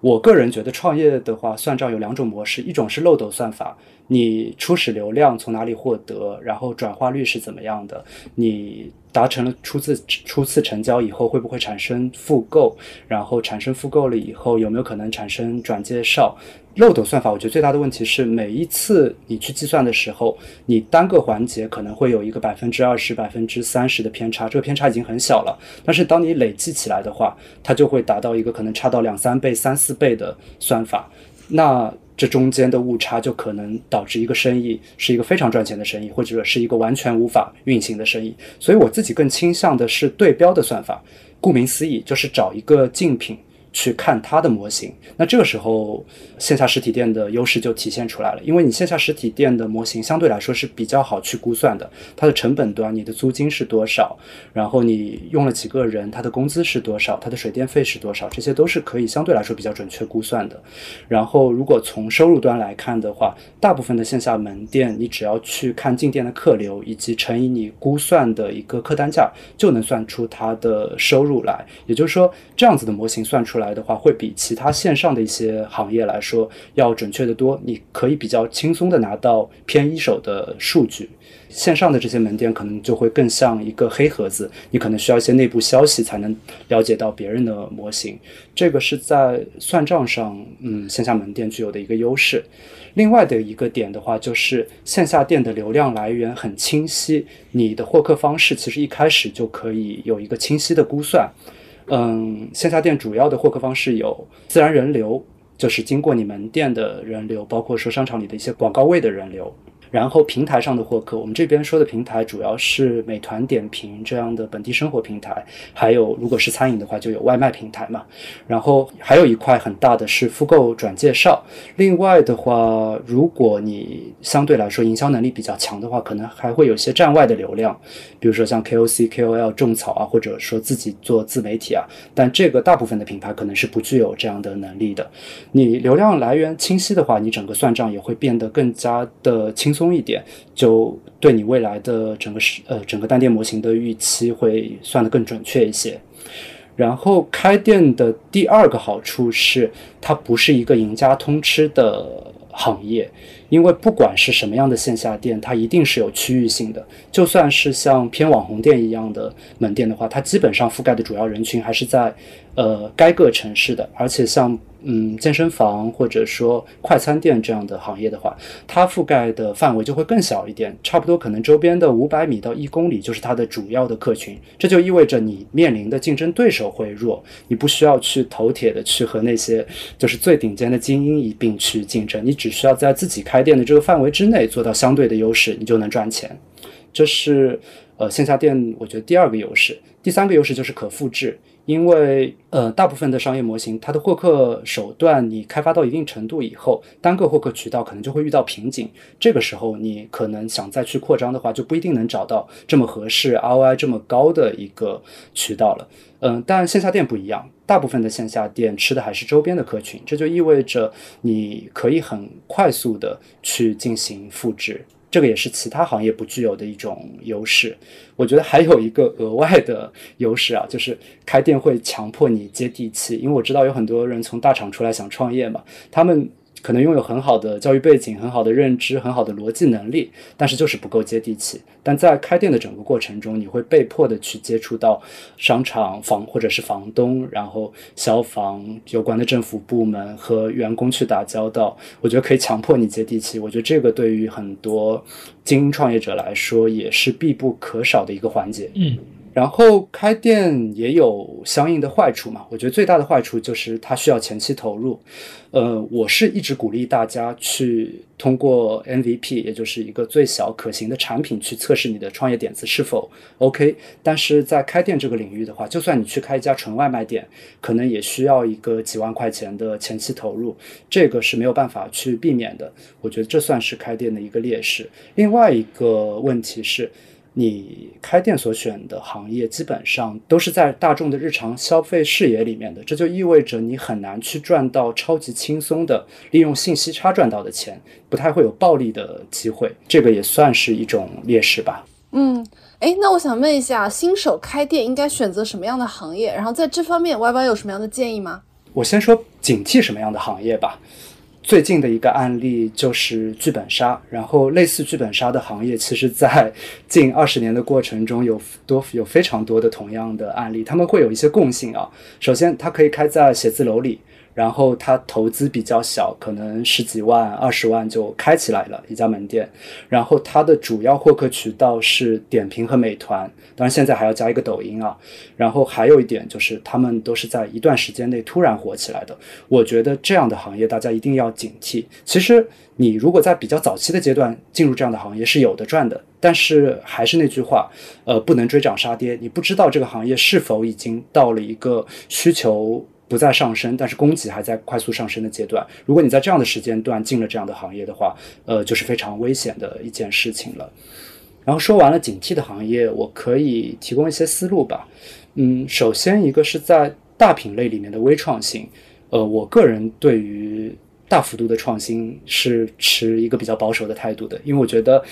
我个人觉得创业的话，算账有两种模式，一种是漏斗算法，你初始流量从哪里获得，然后转化率是怎么样的，你达成了初次初次成交以后会不会产生复购，然后产生复购了以后有没有可能产生转介绍。漏斗算法，我觉得最大的问题是每一次你去计算的时候，你单个环节可能会有一个百分之二十、百分之三十的偏差，这个偏差已经很小了。但是当你累计起来的话，它就会达到一个可能差到两三倍、三四倍的算法。那这中间的误差就可能导致一个生意是一个非常赚钱的生意，或者是一个完全无法运行的生意。所以我自己更倾向的是对标的算法，顾名思义就是找一个竞品。去看它的模型，那这个时候线下实体店的优势就体现出来了，因为你线下实体店的模型相对来说是比较好去估算的，它的成本端，你的租金是多少，然后你用了几个人，他的工资是多少，他的水电费是多少，这些都是可以相对来说比较准确估算的。然后如果从收入端来看的话，大部分的线下门店，你只要去看进店的客流以及乘以你估算的一个客单价，就能算出它的收入来。也就是说，这样子的模型算出。来的话，会比其他线上的一些行业来说要准确的多。你可以比较轻松的拿到偏一手的数据。线上的这些门店可能就会更像一个黑盒子，你可能需要一些内部消息才能了解到别人的模型。这个是在算账上，嗯，线下门店具有的一个优势。另外的一个点的话，就是线下店的流量来源很清晰，你的获客方式其实一开始就可以有一个清晰的估算。嗯，线下店主要的获客方式有自然人流，就是经过你门店的人流，包括说商场里的一些广告位的人流。然后平台上的获客，我们这边说的平台主要是美团点评这样的本地生活平台，还有如果是餐饮的话，就有外卖平台嘛。然后还有一块很大的是复购转介绍。另外的话，如果你相对来说营销能力比较强的话，可能还会有些站外的流量，比如说像 KOC、KOL 种草啊，或者说自己做自媒体啊。但这个大部分的品牌可能是不具有这样的能力的。你流量来源清晰的话，你整个算账也会变得更加的轻松。松一点，就对你未来的整个是呃整个单店模型的预期会算得更准确一些。然后开店的第二个好处是，它不是一个赢家通吃的行业，因为不管是什么样的线下店，它一定是有区域性的。就算是像偏网红店一样的门店的话，它基本上覆盖的主要人群还是在呃该个城市的，而且像。嗯，健身房或者说快餐店这样的行业的话，它覆盖的范围就会更小一点，差不多可能周边的五百米到一公里就是它的主要的客群。这就意味着你面临的竞争对手会弱，你不需要去头铁的去和那些就是最顶尖的精英一并去竞争，你只需要在自己开店的这个范围之内做到相对的优势，你就能赚钱。这是呃线下店我觉得第二个优势，第三个优势就是可复制。因为呃，大部分的商业模型，它的获客手段，你开发到一定程度以后，单个获客渠道可能就会遇到瓶颈。这个时候，你可能想再去扩张的话，就不一定能找到这么合适、ROI 这么高的一个渠道了。嗯，但线下店不一样，大部分的线下店吃的还是周边的客群，这就意味着你可以很快速的去进行复制。这个也是其他行业不具有的一种优势。我觉得还有一个额外的优势啊，就是开店会强迫你接地气。因为我知道有很多人从大厂出来想创业嘛，他们。可能拥有很好的教育背景、很好的认知、很好的逻辑能力，但是就是不够接地气。但在开店的整个过程中，你会被迫的去接触到商场房或者是房东，然后消防有关的政府部门和员工去打交道。我觉得可以强迫你接地气。我觉得这个对于很多精英创业者来说也是必不可少的一个环节。嗯。然后开店也有相应的坏处嘛？我觉得最大的坏处就是它需要前期投入。呃，我是一直鼓励大家去通过 MVP，也就是一个最小可行的产品去测试你的创业点子是否 OK。但是在开店这个领域的话，就算你去开一家纯外卖店，可能也需要一个几万块钱的前期投入，这个是没有办法去避免的。我觉得这算是开店的一个劣势。另外一个问题是。你开店所选的行业基本上都是在大众的日常消费视野里面的，这就意味着你很难去赚到超级轻松的利用信息差赚到的钱，不太会有暴利的机会，这个也算是一种劣势吧。嗯，哎，那我想问一下，新手开店应该选择什么样的行业？然后在这方面，Y Y 有什么样的建议吗？我先说警惕什么样的行业吧。最近的一个案例就是剧本杀，然后类似剧本杀的行业，其实在近二十年的过程中有多有非常多的同样的案例，他们会有一些共性啊。首先，它可以开在写字楼里。然后它投资比较小，可能十几万、二十万就开起来了一家门店。然后它的主要获客渠道是点评和美团，当然现在还要加一个抖音啊。然后还有一点就是，他们都是在一段时间内突然火起来的。我觉得这样的行业大家一定要警惕。其实你如果在比较早期的阶段进入这样的行业是有的赚的，但是还是那句话，呃，不能追涨杀跌。你不知道这个行业是否已经到了一个需求。不再上升，但是供给还在快速上升的阶段。如果你在这样的时间段进了这样的行业的话，呃，就是非常危险的一件事情了。然后说完了警惕的行业，我可以提供一些思路吧。嗯，首先一个是在大品类里面的微创新，呃，我个人对于大幅度的创新是持一个比较保守的态度的，因为我觉得。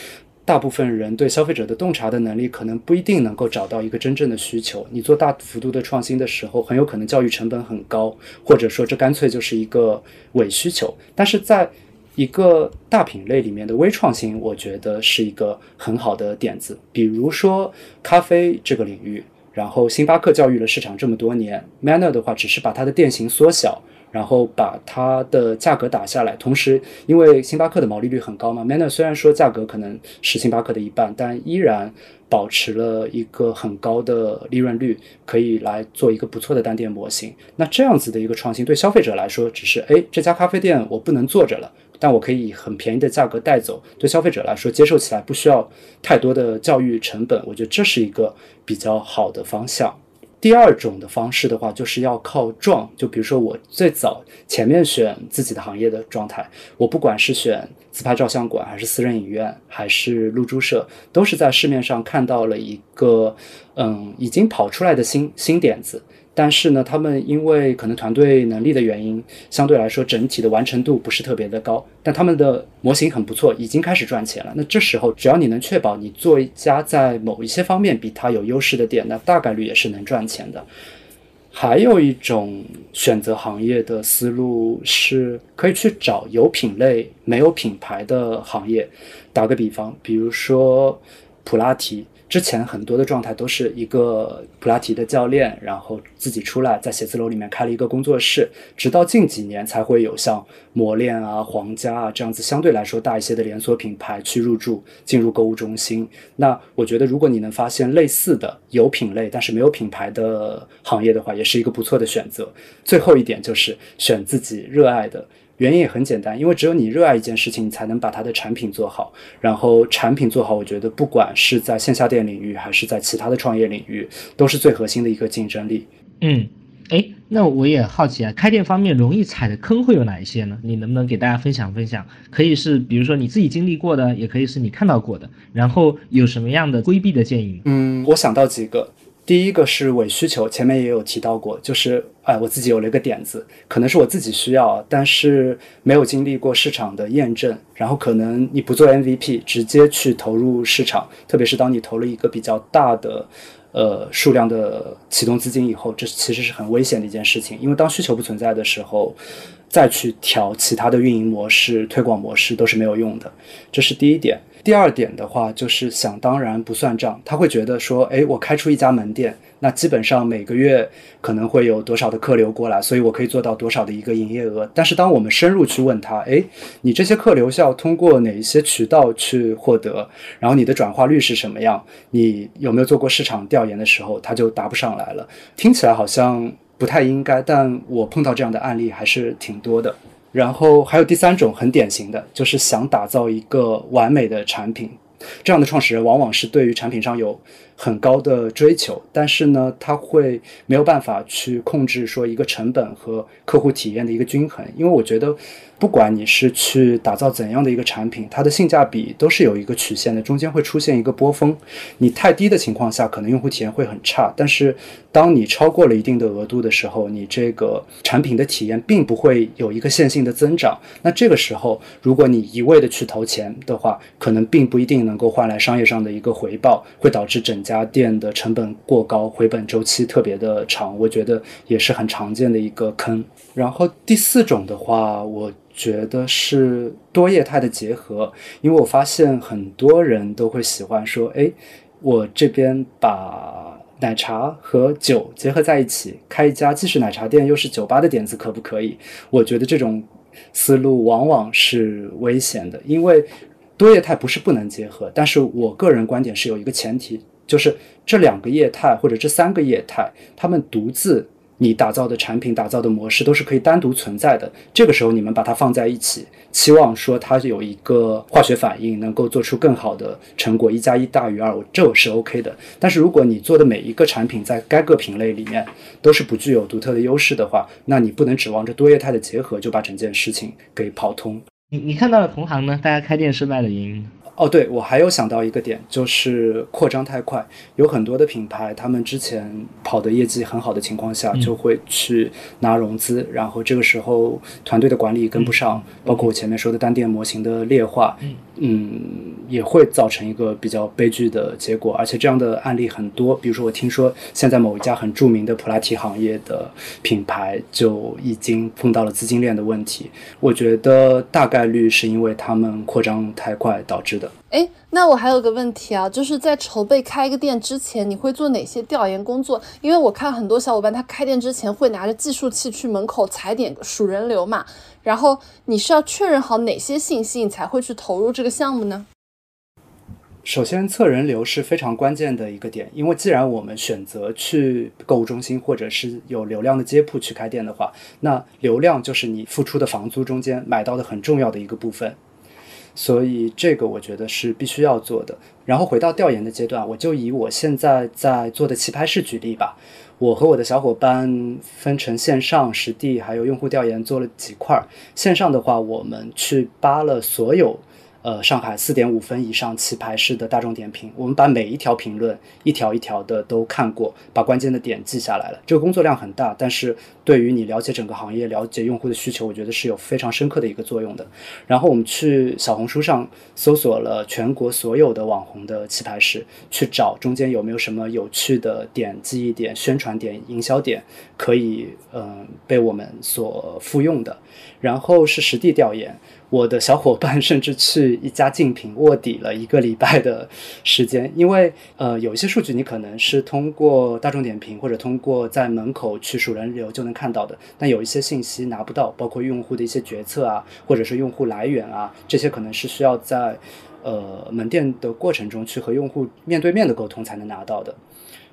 大部分人对消费者的洞察的能力可能不一定能够找到一个真正的需求。你做大幅度的创新的时候，很有可能教育成本很高，或者说这干脆就是一个伪需求。但是在一个大品类里面的微创新，我觉得是一个很好的点子。比如说咖啡这个领域，然后星巴克教育了市场这么多年，Manner 的话只是把它的店型缩小。然后把它的价格打下来，同时因为星巴克的毛利率很高嘛，Manner 虽然说价格可能是星巴克的一半，但依然保持了一个很高的利润率，可以来做一个不错的单店模型。那这样子的一个创新，对消费者来说只是哎，这家咖啡店我不能坐着了，但我可以很便宜的价格带走，对消费者来说接受起来不需要太多的教育成本，我觉得这是一个比较好的方向。第二种的方式的话，就是要靠撞。就比如说，我最早前面选自己的行业的状态，我不管是选自拍照相馆，还是私人影院，还是露珠社，都是在市面上看到了一个嗯已经跑出来的新新点子。但是呢，他们因为可能团队能力的原因，相对来说整体的完成度不是特别的高。但他们的模型很不错，已经开始赚钱了。那这时候，只要你能确保你做一家在某一些方面比他有优势的店，那大概率也是能赚钱的。还有一种选择行业的思路是，可以去找有品类没有品牌的行业。打个比方，比如说普拉提。之前很多的状态都是一个普拉提的教练，然后自己出来在写字楼里面开了一个工作室，直到近几年才会有像磨练啊、皇家啊这样子相对来说大一些的连锁品牌去入驻进入购物中心。那我觉得，如果你能发现类似的有品类但是没有品牌的行业的话，也是一个不错的选择。最后一点就是选自己热爱的。原因也很简单，因为只有你热爱一件事情，你才能把它的产品做好。然后产品做好，我觉得不管是在线下店领域，还是在其他的创业领域，都是最核心的一个竞争力。嗯，哎，那我也好奇啊，开店方面容易踩的坑会有哪一些呢？你能不能给大家分享分享？可以是比如说你自己经历过的，也可以是你看到过的。然后有什么样的规避的建议？嗯，我想到几个。第一个是伪需求，前面也有提到过，就是哎，我自己有了一个点子，可能是我自己需要，但是没有经历过市场的验证，然后可能你不做 MVP，直接去投入市场，特别是当你投了一个比较大的呃数量的启动资金以后，这其实是很危险的一件事情，因为当需求不存在的时候，再去调其他的运营模式、推广模式都是没有用的，这是第一点。第二点的话，就是想当然不算账，他会觉得说，哎，我开出一家门店，那基本上每个月可能会有多少的客流过来，所以我可以做到多少的一个营业额。但是当我们深入去问他，哎，你这些客流是要通过哪一些渠道去获得？然后你的转化率是什么样？你有没有做过市场调研的时候，他就答不上来了。听起来好像不太应该，但我碰到这样的案例还是挺多的。然后还有第三种很典型的，就是想打造一个完美的产品，这样的创始人往往是对于产品上有很高的追求，但是呢，他会没有办法去控制说一个成本和客户体验的一个均衡，因为我觉得。不管你是去打造怎样的一个产品，它的性价比都是有一个曲线的，中间会出现一个波峰。你太低的情况下，可能用户体验会很差；但是当你超过了一定的额度的时候，你这个产品的体验并不会有一个线性的增长。那这个时候，如果你一味的去投钱的话，可能并不一定能够换来商业上的一个回报，会导致整家店的成本过高，回本周期特别的长。我觉得也是很常见的一个坑。然后第四种的话，我。觉得是多业态的结合，因为我发现很多人都会喜欢说：“哎，我这边把奶茶和酒结合在一起，开一家既是奶茶店又是酒吧的点子，可不可以？”我觉得这种思路往往是危险的，因为多业态不是不能结合，但是我个人观点是有一个前提，就是这两个业态或者这三个业态，他们独自。你打造的产品、打造的模式都是可以单独存在的。这个时候，你们把它放在一起，期望说它有一个化学反应，能够做出更好的成果，一加一大于二，这是 OK 的。但是，如果你做的每一个产品在该个品类里面都是不具有独特的优势的话，那你不能指望着多业态的结合就把整件事情给跑通。你你看到了同行呢？大家开店失败的原因？哦，对，我还有想到一个点，就是扩张太快，有很多的品牌，他们之前跑的业绩很好的情况下，就会去拿融资，然后这个时候团队的管理跟不上，包括我前面说的单店模型的劣化，嗯，也会造成一个比较悲剧的结果。而且这样的案例很多，比如说我听说现在某一家很著名的普拉提行业的品牌就已经碰到了资金链的问题，我觉得大概率是因为他们扩张太快导致的。哎，那我还有个问题啊，就是在筹备开一个店之前，你会做哪些调研工作？因为我看很多小伙伴他开店之前会拿着计数器去门口踩点数人流嘛，然后你是要确认好哪些信息，你才会去投入这个项目呢？首先，测人流是非常关键的一个点，因为既然我们选择去购物中心或者是有流量的街铺去开店的话，那流量就是你付出的房租中间买到的很重要的一个部分。所以这个我觉得是必须要做的。然后回到调研的阶段，我就以我现在在做的棋牌室举例吧。我和我的小伙伴分成线上、实地还有用户调研做了几块。线上的话，我们去扒了所有。呃，上海四点五分以上棋牌室的大众点评，我们把每一条评论一条一条的都看过，把关键的点记下来了。这个工作量很大，但是对于你了解整个行业、了解用户的需求，我觉得是有非常深刻的一个作用的。然后我们去小红书上搜索了全国所有的网红的棋牌室，去找中间有没有什么有趣的点、记忆点、宣传点、营销点，可以嗯被我们所复用的。然后是实地调研。我的小伙伴甚至去一家竞品卧底了一个礼拜的时间，因为呃有一些数据你可能是通过大众点评或者通过在门口去数人流就能看到的，但有一些信息拿不到，包括用户的一些决策啊，或者是用户来源啊，这些可能是需要在呃门店的过程中去和用户面对面的沟通才能拿到的。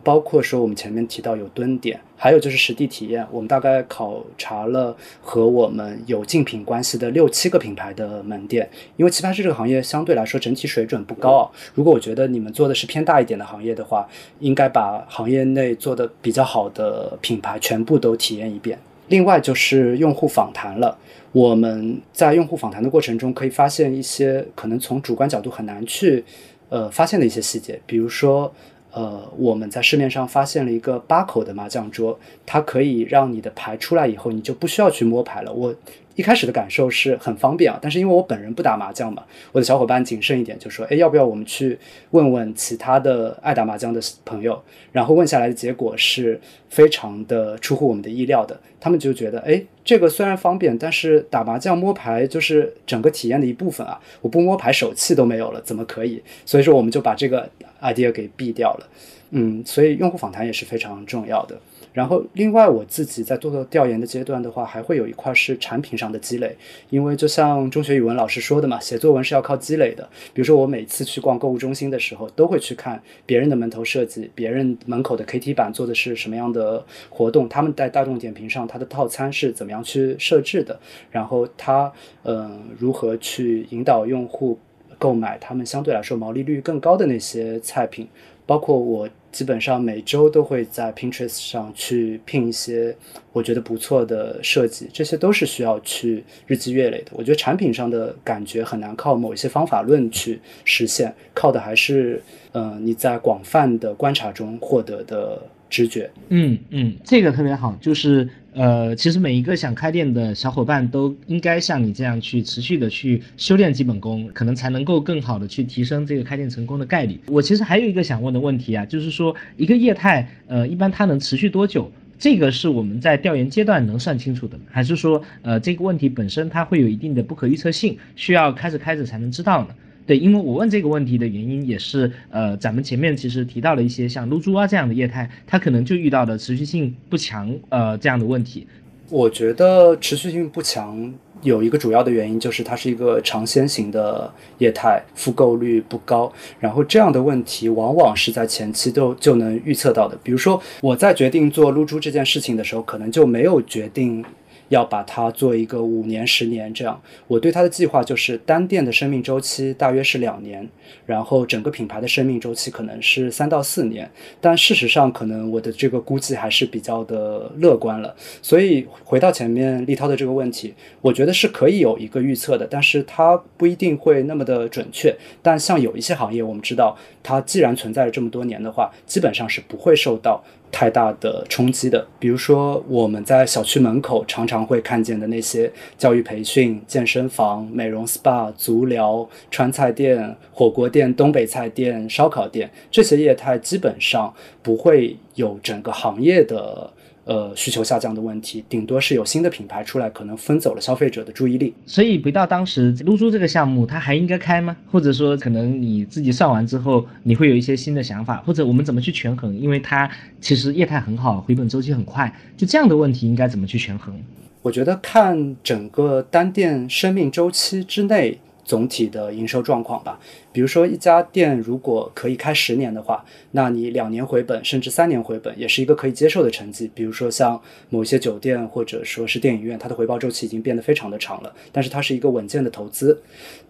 包括说我们前面提到有蹲点，还有就是实地体验。我们大概考察了和我们有竞品关系的六七个品牌的门店，因为棋牌室这个行业相对来说整体水准不高啊。如果我觉得你们做的是偏大一点的行业的话，应该把行业内做的比较好的品牌全部都体验一遍。另外就是用户访谈了，我们在用户访谈的过程中可以发现一些可能从主观角度很难去呃发现的一些细节，比如说。呃，我们在市面上发现了一个八口的麻将桌，它可以让你的牌出来以后，你就不需要去摸牌了。我。一开始的感受是很方便啊，但是因为我本人不打麻将嘛，我的小伙伴谨慎一点，就说：“哎，要不要我们去问问其他的爱打麻将的朋友？”然后问下来的结果是非常的出乎我们的意料的。他们就觉得：“哎，这个虽然方便，但是打麻将摸牌就是整个体验的一部分啊，我不摸牌手气都没有了，怎么可以？”所以说我们就把这个 idea 给毙掉了。嗯，所以用户访谈也是非常重要的。然后，另外我自己在做调研的阶段的话，还会有一块是产品上的积累，因为就像中学语文老师说的嘛，写作文是要靠积累的。比如说，我每次去逛购物中心的时候，都会去看别人的门头设计，别人门口的 KT 板做的是什么样的活动，他们在大众点评上它的套餐是怎么样去设置的，然后他嗯如何去引导用户购买他们相对来说毛利率更高的那些菜品，包括我。基本上每周都会在 Pinterest 上去拼一些我觉得不错的设计，这些都是需要去日积月累的。我觉得产品上的感觉很难靠某一些方法论去实现，靠的还是呃你在广泛的观察中获得的直觉。嗯嗯，这个特别好，就是。呃，其实每一个想开店的小伙伴都应该像你这样去持续的去修炼基本功，可能才能够更好的去提升这个开店成功的概率。我其实还有一个想问的问题啊，就是说一个业态，呃，一般它能持续多久？这个是我们在调研阶段能算清楚的，还是说，呃，这个问题本身它会有一定的不可预测性，需要开着开着才能知道呢？对，因为我问这个问题的原因也是，呃，咱们前面其实提到了一些像撸猪啊这样的业态，它可能就遇到的持续性不强，呃，这样的问题。我觉得持续性不强有一个主要的原因就是它是一个尝鲜型的业态，复购率不高。然后这样的问题往往是在前期都就能预测到的。比如说我在决定做撸猪这件事情的时候，可能就没有决定。要把它做一个五年、十年这样，我对它的计划就是单店的生命周期大约是两年，然后整个品牌的生命周期可能是三到四年。但事实上，可能我的这个估计还是比较的乐观了。所以回到前面立涛的这个问题，我觉得是可以有一个预测的，但是它不一定会那么的准确。但像有一些行业，我们知道它既然存在了这么多年的话，基本上是不会受到。太大的冲击的，比如说我们在小区门口常常会看见的那些教育培训、健身房、美容 SPA、足疗、川菜店、火锅店、东北菜店、烧烤店，这些业态基本上不会有整个行业的。呃，需求下降的问题，顶多是有新的品牌出来，可能分走了消费者的注意力。所以回到当时撸珠这个项目，它还应该开吗？或者说，可能你自己算完之后，你会有一些新的想法，或者我们怎么去权衡？因为它其实业态很好，回本周期很快，就这样的问题应该怎么去权衡？我觉得看整个单店生命周期之内。总体的营收状况吧，比如说一家店如果可以开十年的话，那你两年回本甚至三年回本也是一个可以接受的成绩。比如说像某些酒店或者说是电影院，它的回报周期已经变得非常的长了，但是它是一个稳健的投资。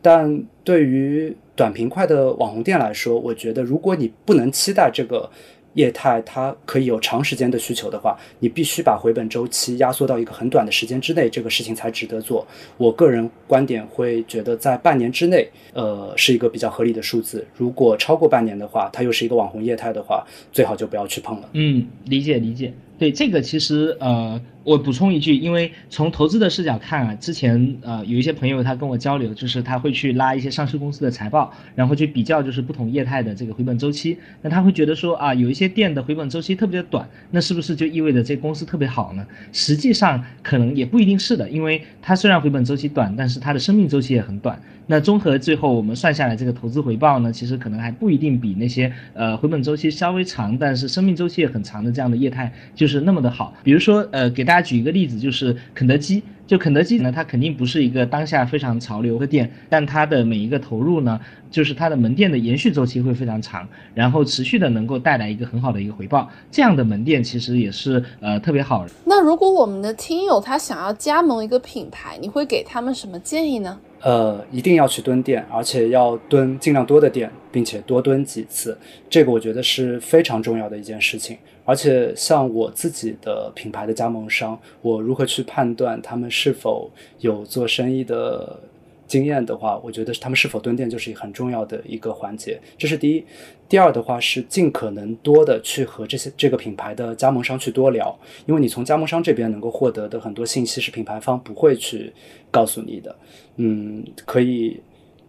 但对于短平快的网红店来说，我觉得如果你不能期待这个业态它可以有长时间的需求的话，你必须把回本周期压缩到一个很短的时间之内，这个事情才值得做。我个人观点会觉得，在半年之内，呃，是一个比较合理的数字。如果超过半年的话，它又是一个网红业态的话，最好就不要去碰了。嗯，理解理解。对这个其实呃。我补充一句，因为从投资的视角看啊，之前呃有一些朋友他跟我交流，就是他会去拉一些上市公司的财报，然后去比较就是不同业态的这个回本周期。那他会觉得说啊，有一些店的回本周期特别的短，那是不是就意味着这公司特别好呢？实际上可能也不一定是的，因为它虽然回本周期短，但是它的生命周期也很短。那综合最后我们算下来这个投资回报呢，其实可能还不一定比那些呃回本周期稍微长，但是生命周期也很长的这样的业态是那么的好。比如说呃给大大家举一个例子，就是肯德基。就肯德基呢，它肯定不是一个当下非常潮流的店，但它的每一个投入呢，就是它的门店的延续周期会非常长，然后持续的能够带来一个很好的一个回报。这样的门店其实也是呃特别好。那如果我们的听友他想要加盟一个品牌，你会给他们什么建议呢？呃，一定要去蹲店，而且要蹲尽量多的店，并且多蹲几次，这个我觉得是非常重要的一件事情。而且像我自己的品牌的加盟商，我如何去判断他们是否有做生意的经验的话，我觉得他们是否蹲店就是很重要的一个环节。这是第一。第二的话是尽可能多的去和这些这个品牌的加盟商去多聊，因为你从加盟商这边能够获得的很多信息是品牌方不会去告诉你的。嗯，可以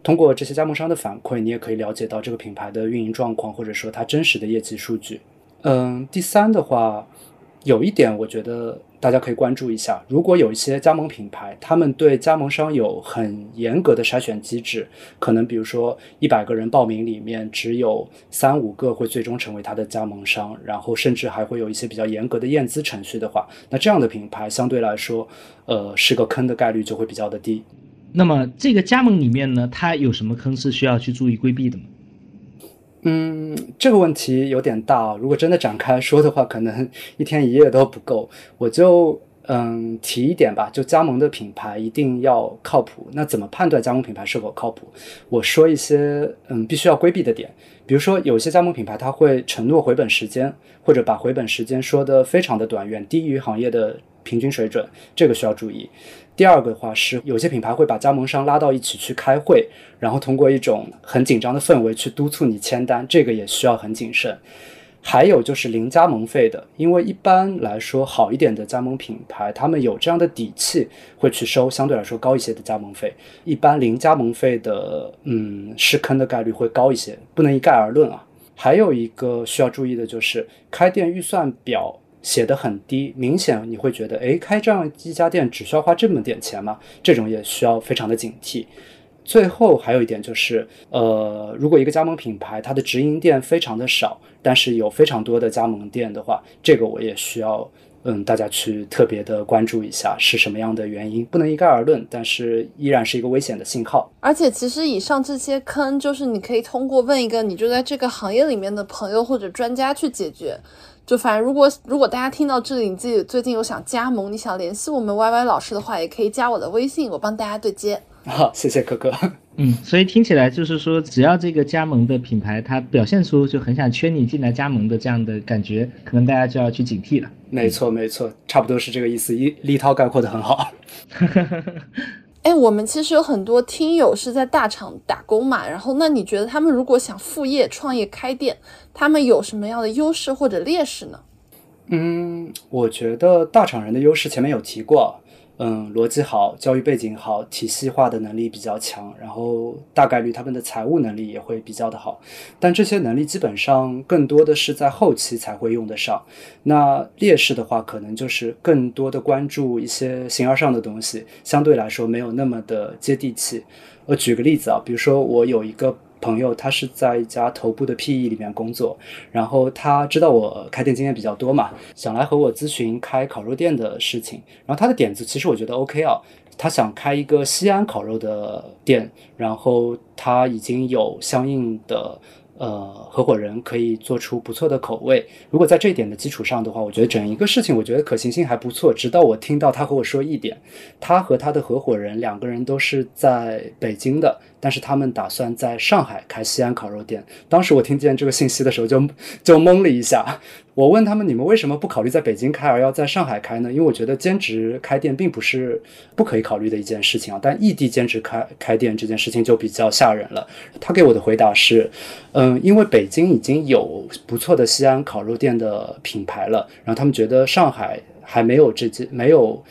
通过这些加盟商的反馈，你也可以了解到这个品牌的运营状况，或者说它真实的业绩数据。嗯，第三的话，有一点我觉得大家可以关注一下。如果有一些加盟品牌，他们对加盟商有很严格的筛选机制，可能比如说一百个人报名里面只有三五个会最终成为他的加盟商，然后甚至还会有一些比较严格的验资程序的话，那这样的品牌相对来说，呃，是个坑的概率就会比较的低。那么这个加盟里面呢，它有什么坑是需要去注意规避的吗？嗯，这个问题有点大，如果真的展开说的话，可能一天一夜都不够。我就嗯提一点吧，就加盟的品牌一定要靠谱。那怎么判断加盟品牌是否靠谱？我说一些嗯必须要规避的点，比如说有些加盟品牌他会承诺回本时间，或者把回本时间说的非常的短，远低于行业的平均水准，这个需要注意。第二个的话是，有些品牌会把加盟商拉到一起去开会，然后通过一种很紧张的氛围去督促你签单，这个也需要很谨慎。还有就是零加盟费的，因为一般来说好一点的加盟品牌，他们有这样的底气，会去收相对来说高一些的加盟费。一般零加盟费的，嗯，是坑的概率会高一些，不能一概而论啊。还有一个需要注意的就是开店预算表。写的很低，明显你会觉得，哎，开这样一家店只需要花这么点钱吗？这种也需要非常的警惕。最后还有一点就是，呃，如果一个加盟品牌它的直营店非常的少，但是有非常多的加盟店的话，这个我也需要，嗯，大家去特别的关注一下是什么样的原因，不能一概而论，但是依然是一个危险的信号。而且其实以上这些坑，就是你可以通过问一个你就在这个行业里面的朋友或者专家去解决。就反正如果如果大家听到这里，你自己最近有想加盟，你想联系我们 Y Y 老师的话，也可以加我的微信，我帮大家对接。好，谢谢可可。嗯，所以听起来就是说，只要这个加盟的品牌它表现出就很想圈你进来加盟的这样的感觉，可能大家就要去警惕了。没错，没错，差不多是这个意思。一立涛概括的很好。哎，我们其实有很多听友是在大厂打工嘛，然后那你觉得他们如果想副业创业开店，他们有什么样的优势或者劣势呢？嗯，我觉得大厂人的优势前面有提过。嗯，逻辑好，教育背景好，体系化的能力比较强，然后大概率他们的财务能力也会比较的好，但这些能力基本上更多的是在后期才会用得上。那劣势的话，可能就是更多的关注一些形而上的东西，相对来说没有那么的接地气。我举个例子啊，比如说我有一个。朋友，他是在一家头部的 PE 里面工作，然后他知道我开店经验比较多嘛，想来和我咨询开烤肉店的事情。然后他的点子其实我觉得 OK 啊，他想开一个西安烤肉的店，然后他已经有相应的。呃，合伙人可以做出不错的口味。如果在这一点的基础上的话，我觉得整一个事情，我觉得可行性还不错。直到我听到他和我说一点，他和他的合伙人两个人都是在北京的，但是他们打算在上海开西安烤肉店。当时我听见这个信息的时候，就就懵了一下。我问他们：“你们为什么不考虑在北京开，而要在上海开呢？”因为我觉得兼职开店并不是不可以考虑的一件事情啊。但异地兼职开开店这件事情就比较吓人了。他给我的回答是：“嗯，因为北京已经有不错的西安烤肉店的品牌了，然后他们觉得上海还没有这些没有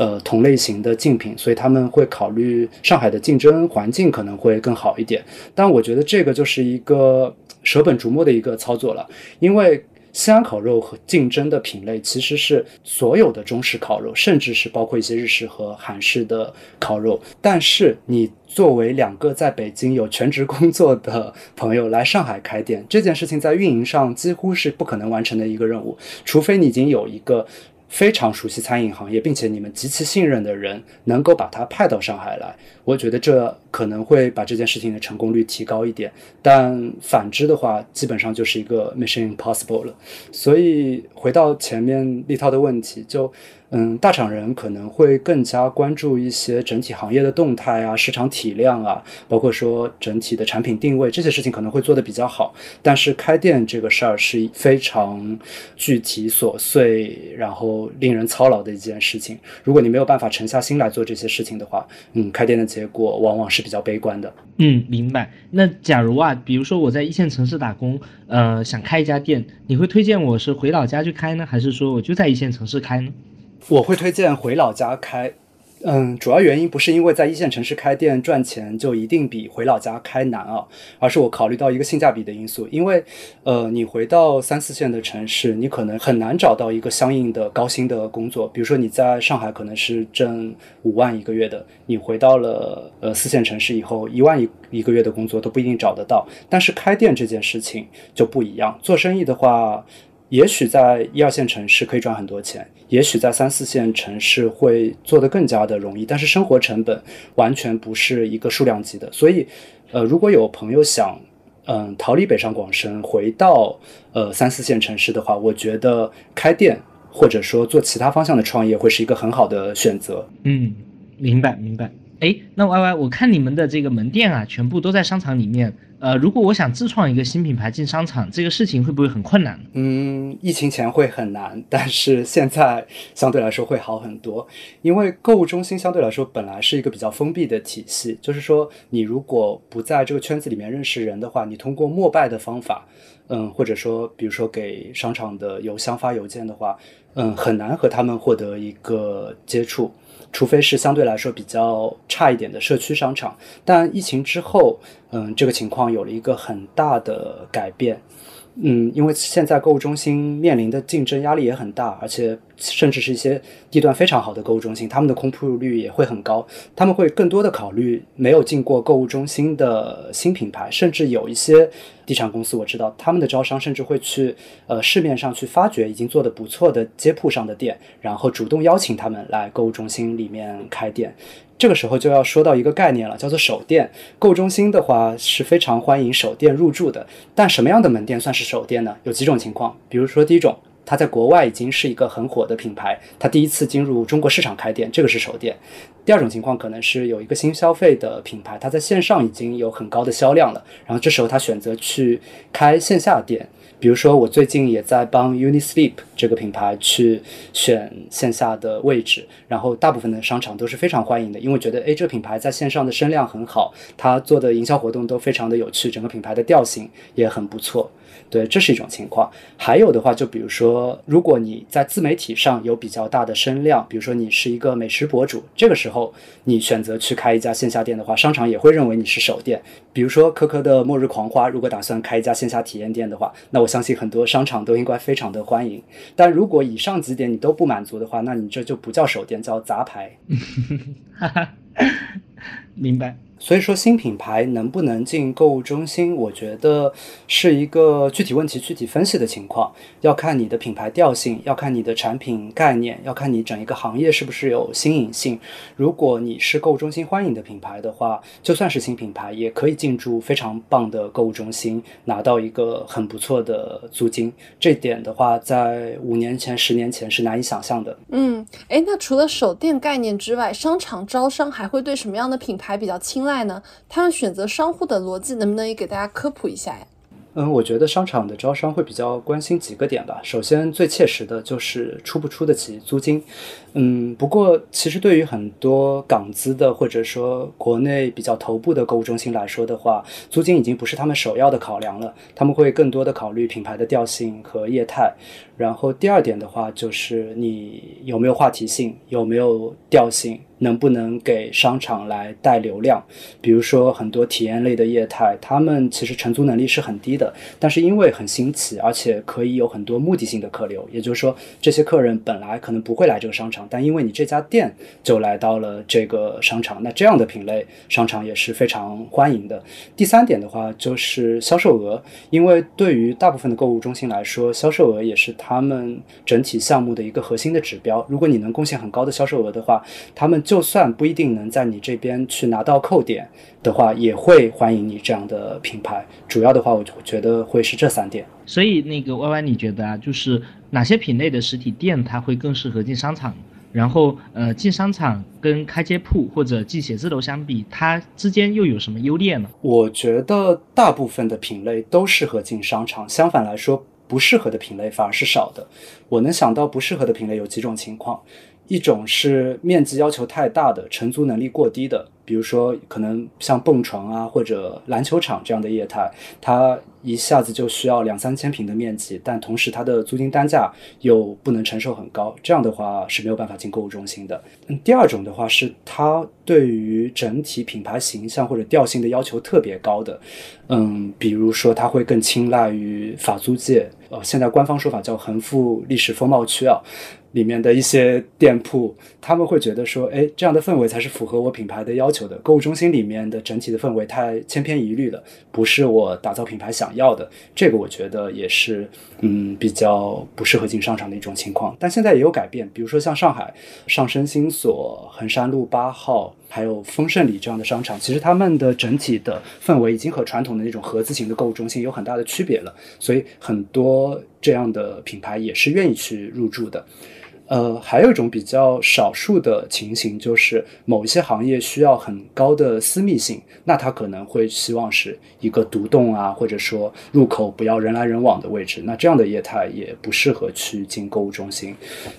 呃同类型的竞品，所以他们会考虑上海的竞争环境可能会更好一点。但我觉得这个就是一个舍本逐末的一个操作了，因为。”西安烤肉和竞争的品类其实是所有的中式烤肉，甚至是包括一些日式和韩式的烤肉。但是你作为两个在北京有全职工作的朋友来上海开店，这件事情在运营上几乎是不可能完成的一个任务，除非你已经有一个。非常熟悉餐饮行业，并且你们极其信任的人，能够把他派到上海来，我觉得这可能会把这件事情的成功率提高一点。但反之的话，基本上就是一个 mission impossible 了。所以回到前面立涛的问题，就。嗯，大厂人可能会更加关注一些整体行业的动态啊、市场体量啊，包括说整体的产品定位这些事情可能会做得比较好。但是开店这个事儿是非常具体琐碎，然后令人操劳的一件事情。如果你没有办法沉下心来做这些事情的话，嗯，开店的结果往往是比较悲观的。嗯，明白。那假如啊，比如说我在一线城市打工，呃，想开一家店，你会推荐我是回老家去开呢，还是说我就在一线城市开呢？我会推荐回老家开，嗯，主要原因不是因为在一线城市开店赚钱就一定比回老家开难啊，而是我考虑到一个性价比的因素。因为，呃，你回到三四线的城市，你可能很难找到一个相应的高薪的工作。比如说你在上海可能是挣五万一个月的，你回到了呃四线城市以后，一万一一个月的工作都不一定找得到。但是开店这件事情就不一样，做生意的话。也许在一二线城市可以赚很多钱，也许在三四线城市会做得更加的容易，但是生活成本完全不是一个数量级的。所以，呃，如果有朋友想，嗯，逃离北上广深，回到呃三四线城市的话，我觉得开店或者说做其他方向的创业会是一个很好的选择。嗯，明白明白。哎，那 Y Y，我看你们的这个门店啊，全部都在商场里面。呃，如果我想自创一个新品牌进商场，这个事情会不会很困难？嗯，疫情前会很难，但是现在相对来说会好很多。因为购物中心相对来说本来是一个比较封闭的体系，就是说你如果不在这个圈子里面认识人的话，你通过陌拜的方法，嗯，或者说比如说给商场的邮箱发邮件的话，嗯，很难和他们获得一个接触。除非是相对来说比较差一点的社区商场，但疫情之后，嗯，这个情况有了一个很大的改变。嗯，因为现在购物中心面临的竞争压力也很大，而且甚至是一些地段非常好的购物中心，他们的空铺率也会很高。他们会更多的考虑没有进过购物中心的新品牌，甚至有一些地产公司，我知道他们的招商甚至会去呃市面上去发掘已经做的不错的街铺上的店，然后主动邀请他们来购物中心里面开店。这个时候就要说到一个概念了，叫做首店。购物中心的话是非常欢迎首店入驻的，但什么样的门店算是首店呢？有几种情况，比如说第一种，它在国外已经是一个很火的品牌，它第一次进入中国市场开店，这个是首店。第二种情况可能是有一个新消费的品牌，它在线上已经有很高的销量了，然后这时候他选择去开线下店。比如说，我最近也在帮 Unisleep 这个品牌去选线下的位置，然后大部分的商场都是非常欢迎的，因为觉得，哎，这个品牌在线上的声量很好，它做的营销活动都非常的有趣，整个品牌的调性也很不错。对，这是一种情况。还有的话，就比如说，如果你在自媒体上有比较大的声量，比如说你是一个美食博主，这个时候你选择去开一家线下店的话，商场也会认为你是首店。比如说，可可的末日狂花，如果打算开一家线下体验店的话，那我相信很多商场都应该非常的欢迎。但如果以上几点你都不满足的话，那你这就不叫首店，叫杂牌。明白。所以说，新品牌能不能进购物中心，我觉得是一个具体问题具体分析的情况，要看你的品牌调性，要看你的产品概念，要看你整一个行业是不是有新颖性。如果你是购物中心欢迎的品牌的话，就算是新品牌，也可以进驻非常棒的购物中心，拿到一个很不错的租金。这点的话，在五年前、十年前是难以想象的。嗯，哎，那除了手电概念之外，商场招商还会对什么样的品牌比较青睐？爱呢？他们选择商户的逻辑能不能也给大家科普一下呀？嗯，我觉得商场的招商会比较关心几个点吧。首先，最切实的就是出不出得起租金。嗯，不过其实对于很多港资的或者说国内比较头部的购物中心来说的话，租金已经不是他们首要的考量了。他们会更多的考虑品牌的调性和业态。然后第二点的话，就是你有没有话题性，有没有调性。能不能给商场来带流量？比如说很多体验类的业态，他们其实承租能力是很低的，但是因为很新奇，而且可以有很多目的性的客流，也就是说这些客人本来可能不会来这个商场，但因为你这家店就来到了这个商场，那这样的品类商场也是非常欢迎的。第三点的话就是销售额，因为对于大部分的购物中心来说，销售额也是他们整体项目的一个核心的指标。如果你能贡献很高的销售额的话，他们就算不一定能在你这边去拿到扣点的话，也会欢迎你这样的品牌。主要的话，我就觉得会是这三点。所以那个 Y Y，你觉得啊，就是哪些品类的实体店它会更适合进商场？然后呃，进商场跟开街铺或者进写字楼相比，它之间又有什么优劣呢？我觉得大部分的品类都适合进商场，相反来说，不适合的品类反而是少的。我能想到不适合的品类有几种情况。一种是面积要求太大的，承租能力过低的，比如说可能像蹦床啊或者篮球场这样的业态，它一下子就需要两三千平的面积，但同时它的租金单价又不能承受很高，这样的话是没有办法进购物中心的。嗯，第二种的话是它对于整体品牌形象或者调性的要求特别高的，嗯，比如说它会更青睐于法租界，呃，现在官方说法叫恒富历史风貌区啊。里面的一些店铺，他们会觉得说，哎，这样的氛围才是符合我品牌的要求的。购物中心里面的整体的氛围太千篇一律了，不是我打造品牌想要的。这个我觉得也是，嗯，比较不适合进商场的一种情况。但现在也有改变，比如说像上海上升新所、衡山路八号，还有丰盛里这样的商场，其实他们的整体的氛围已经和传统的那种合资型的购物中心有很大的区别了。所以很多这样的品牌也是愿意去入驻的。呃，还有一种比较少数的情形，就是某一些行业需要很高的私密性，那他可能会希望是一个独栋啊，或者说入口不要人来人往的位置，那这样的业态也不适合去进购物中心。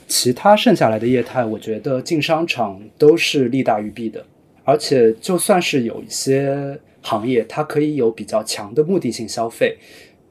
其他剩下来的业态，我觉得进商场都是利大于弊的，而且就算是有一些行业，它可以有比较强的目的性消费。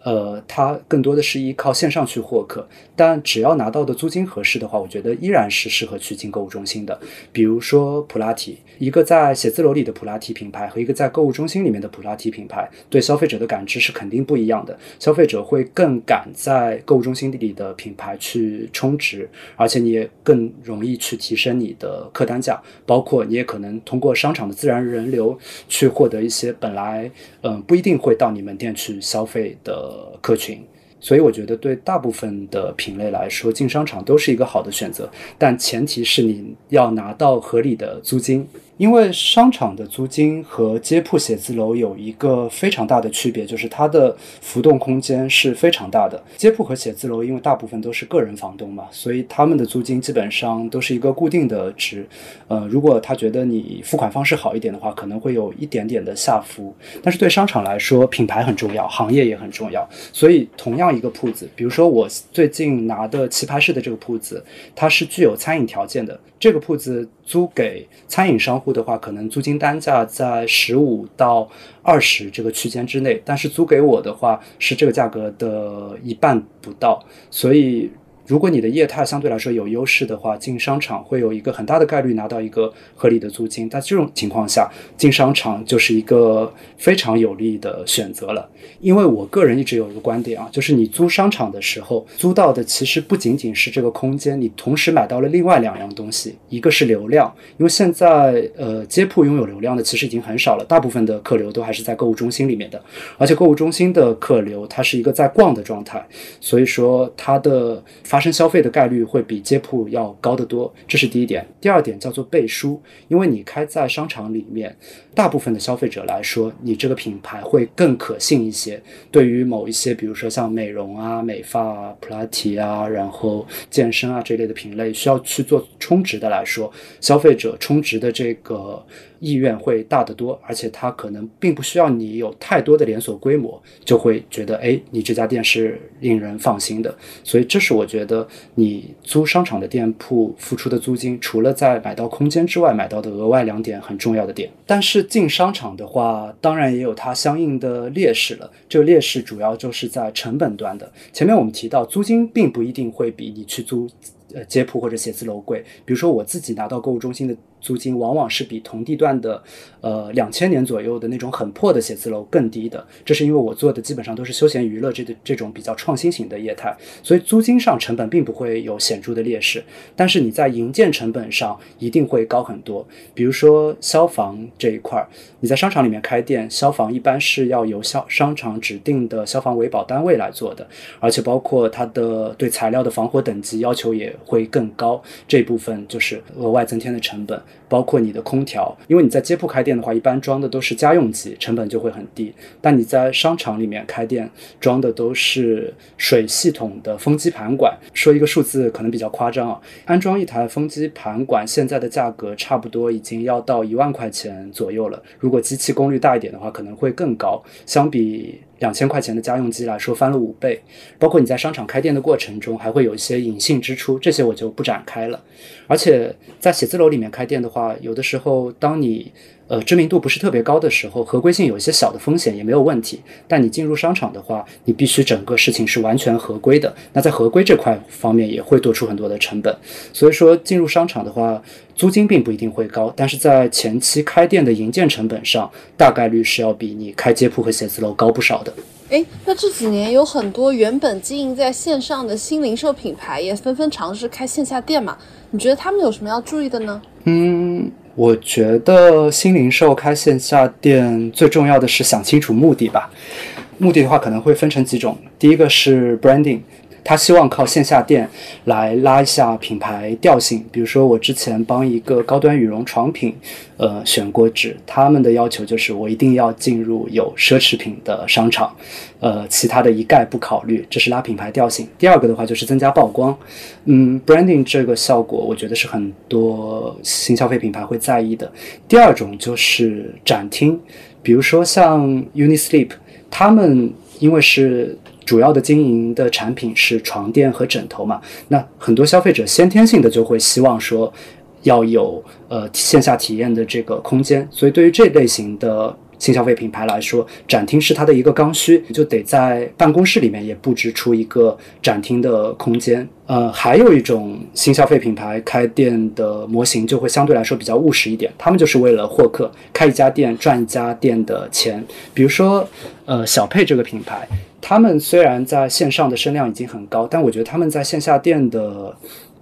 呃，它更多的是依靠线上去获客，但只要拿到的租金合适的话，我觉得依然是适合去进购物中心的。比如说普拉提，一个在写字楼里的普拉提品牌和一个在购物中心里面的普拉提品牌，对消费者的感知是肯定不一样的。消费者会更敢在购物中心里的品牌去充值，而且你也更容易去提升你的客单价，包括你也可能通过商场的自然人流去获得一些本来嗯不一定会到你门店去消费的。呃，客群，所以我觉得对大部分的品类来说，进商场都是一个好的选择，但前提是你要拿到合理的租金。因为商场的租金和街铺写字楼有一个非常大的区别，就是它的浮动空间是非常大的。街铺和写字楼因为大部分都是个人房东嘛，所以他们的租金基本上都是一个固定的值。呃，如果他觉得你付款方式好一点的话，可能会有一点点的下浮。但是对商场来说，品牌很重要，行业也很重要。所以同样一个铺子，比如说我最近拿的棋牌室的这个铺子，它是具有餐饮条件的。这个铺子租给餐饮商户的话，可能租金单价在十五到二十这个区间之内，但是租给我的话是这个价格的一半不到，所以。如果你的业态相对来说有优势的话，进商场会有一个很大的概率拿到一个合理的租金。在这种情况下，进商场就是一个非常有利的选择了。因为我个人一直有一个观点啊，就是你租商场的时候，租到的其实不仅仅是这个空间，你同时买到了另外两样东西，一个是流量，因为现在呃街铺拥有流量的其实已经很少了，大部分的客流都还是在购物中心里面的，而且购物中心的客流它是一个在逛的状态，所以说它的发发生消费的概率会比街铺要高得多，这是第一点。第二点叫做背书，因为你开在商场里面，大部分的消费者来说，你这个品牌会更可信一些。对于某一些，比如说像美容啊、美发啊、普拉提啊，然后健身啊这类的品类，需要去做充值的来说，消费者充值的这个。意愿会大得多，而且它可能并不需要你有太多的连锁规模，就会觉得哎，你这家店是令人放心的。所以这是我觉得的你租商场的店铺付出的租金，除了在买到空间之外，买到的额外两点很重要的点。但是进商场的话，当然也有它相应的劣势了。这个劣势主要就是在成本端的。前面我们提到，租金并不一定会比你去租呃街铺或者写字楼贵。比如说我自己拿到购物中心的。租金往往是比同地段的，呃，两千年左右的那种很破的写字楼更低的。这是因为我做的基本上都是休闲娱乐这这种比较创新型的业态，所以租金上成本并不会有显著的劣势。但是你在营建成本上一定会高很多。比如说消防这一块儿，你在商场里面开店，消防一般是要由消商场指定的消防维保单位来做的，而且包括它的对材料的防火等级要求也会更高。这部分就是额外增添的成本。包括你的空调，因为你在街铺开店的话，一般装的都是家用机，成本就会很低。但你在商场里面开店，装的都是水系统的风机盘管。说一个数字可能比较夸张啊，安装一台风机盘管，现在的价格差不多已经要到一万块钱左右了。如果机器功率大一点的话，可能会更高。相比两千块钱的家用机来说，翻了五倍。包括你在商场开店的过程中，还会有一些隐性支出，这些我就不展开了。而且在写字楼里面开店的话，有的时候当你呃知名度不是特别高的时候，合规性有一些小的风险也没有问题。但你进入商场的话，你必须整个事情是完全合规的。那在合规这块方面也会多出很多的成本。所以说进入商场的话。租金并不一定会高，但是在前期开店的营建成本上，大概率是要比你开街铺和写字楼高不少的。哎，那这几年有很多原本经营在线上的新零售品牌也纷纷尝试开线下店嘛？你觉得他们有什么要注意的呢？嗯，我觉得新零售开线下店最重要的是想清楚目的吧。目的的话可能会分成几种，第一个是 branding。他希望靠线下店来拉一下品牌调性，比如说我之前帮一个高端羽绒床品，呃，选过址，他们的要求就是我一定要进入有奢侈品的商场，呃，其他的一概不考虑，这是拉品牌调性。第二个的话就是增加曝光，嗯，branding 这个效果，我觉得是很多新消费品牌会在意的。第二种就是展厅，比如说像 Unisleep，他们因为是。主要的经营的产品是床垫和枕头嘛？那很多消费者先天性的就会希望说要有呃线下体验的这个空间，所以对于这类型的新消费品牌来说，展厅是它的一个刚需，就得在办公室里面也布置出一个展厅的空间。呃，还有一种新消费品牌开店的模型就会相对来说比较务实一点，他们就是为了获客，开一家店赚一家店的钱。比如说，呃，小佩这个品牌。他们虽然在线上的声量已经很高，但我觉得他们在线下店的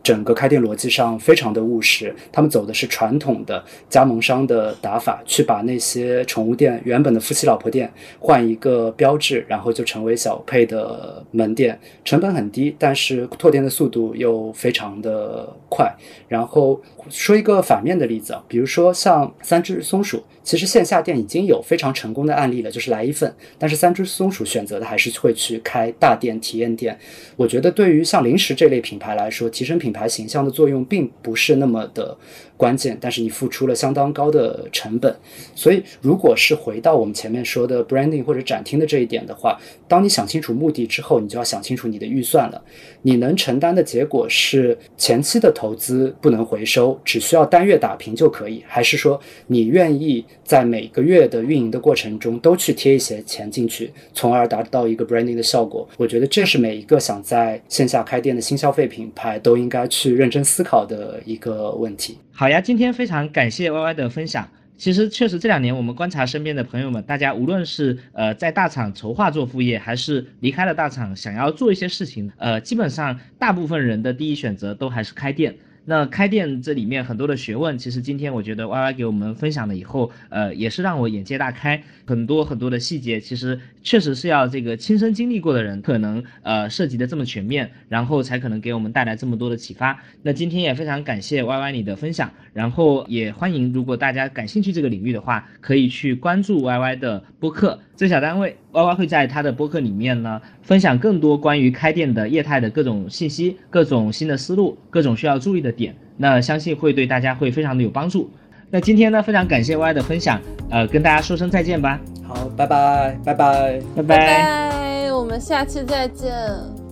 整个开店逻辑上非常的务实。他们走的是传统的加盟商的打法，去把那些宠物店原本的夫妻老婆店换一个标志，然后就成为小佩的门店，成本很低，但是拓店的速度又非常的快。然后说一个反面的例子啊，比如说像三只松鼠。其实线下店已经有非常成功的案例了，就是来一份。但是三只松鼠选择的还是会去开大店、体验店。我觉得对于像零食这类品牌来说，提升品牌形象的作用并不是那么的。关键，但是你付出了相当高的成本，所以如果是回到我们前面说的 branding 或者展厅的这一点的话，当你想清楚目的之后，你就要想清楚你的预算了。你能承担的结果是前期的投资不能回收，只需要单月打平就可以，还是说你愿意在每个月的运营的过程中都去贴一些钱进去，从而达到一个 branding 的效果？我觉得这是每一个想在线下开店的新消费品牌都应该去认真思考的一个问题。好呀，今天非常感谢 Y Y 的分享。其实确实这两年我们观察身边的朋友们，大家无论是呃在大厂筹划做副业，还是离开了大厂想要做一些事情，呃，基本上大部分人的第一选择都还是开店。那开店这里面很多的学问，其实今天我觉得 Y Y 给我们分享了以后，呃，也是让我眼界大开。很多很多的细节，其实确实是要这个亲身经历过的人，可能呃涉及的这么全面，然后才可能给我们带来这么多的启发。那今天也非常感谢 Y Y 你的分享，然后也欢迎如果大家感兴趣这个领域的话，可以去关注 Y Y 的播客。最小单位 Y Y 会在他的播客里面呢，分享更多关于开店的业态的各种信息、各种新的思路、各种需要注意的点。那相信会对大家会非常的有帮助。那今天呢，非常感谢 Y 的分享，呃，跟大家说声再见吧。好，拜拜，拜拜，拜拜，我们下期再见。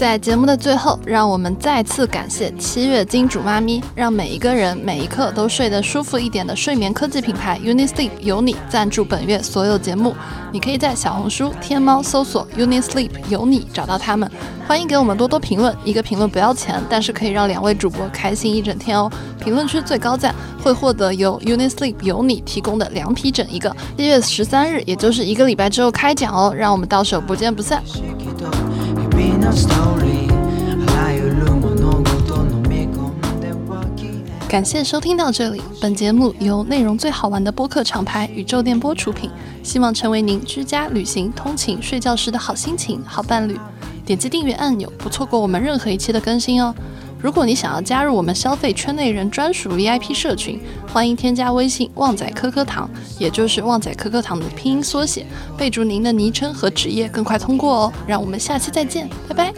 在节目的最后，让我们再次感谢七月金主妈咪，让每一个人每一刻都睡得舒服一点的睡眠科技品牌 Unisleep 有你赞助本月所有节目。你可以在小红书、天猫搜索 Unisleep 有你找到他们。欢迎给我们多多评论，一个评论不要钱，但是可以让两位主播开心一整天哦。评论区最高赞会获得由 Unisleep 有你提供的凉皮枕一个。七月十三日，也就是一个礼拜之后开奖哦，让我们到时候不见不散。感谢收听到这里，本节目由内容最好玩的播客厂牌宇宙电波出品，希望成为您居家、旅行、通勤、睡觉时的好心情、好伴侣。点击订阅按钮，不错过我们任何一期的更新哦。如果你想要加入我们消费圈内人专属 VIP 社群，欢迎添加微信“旺仔颗颗糖”，也就是“旺仔颗颗糖”的拼音缩写，备注您的昵称和职业，更快通过哦。让我们下期再见，拜拜。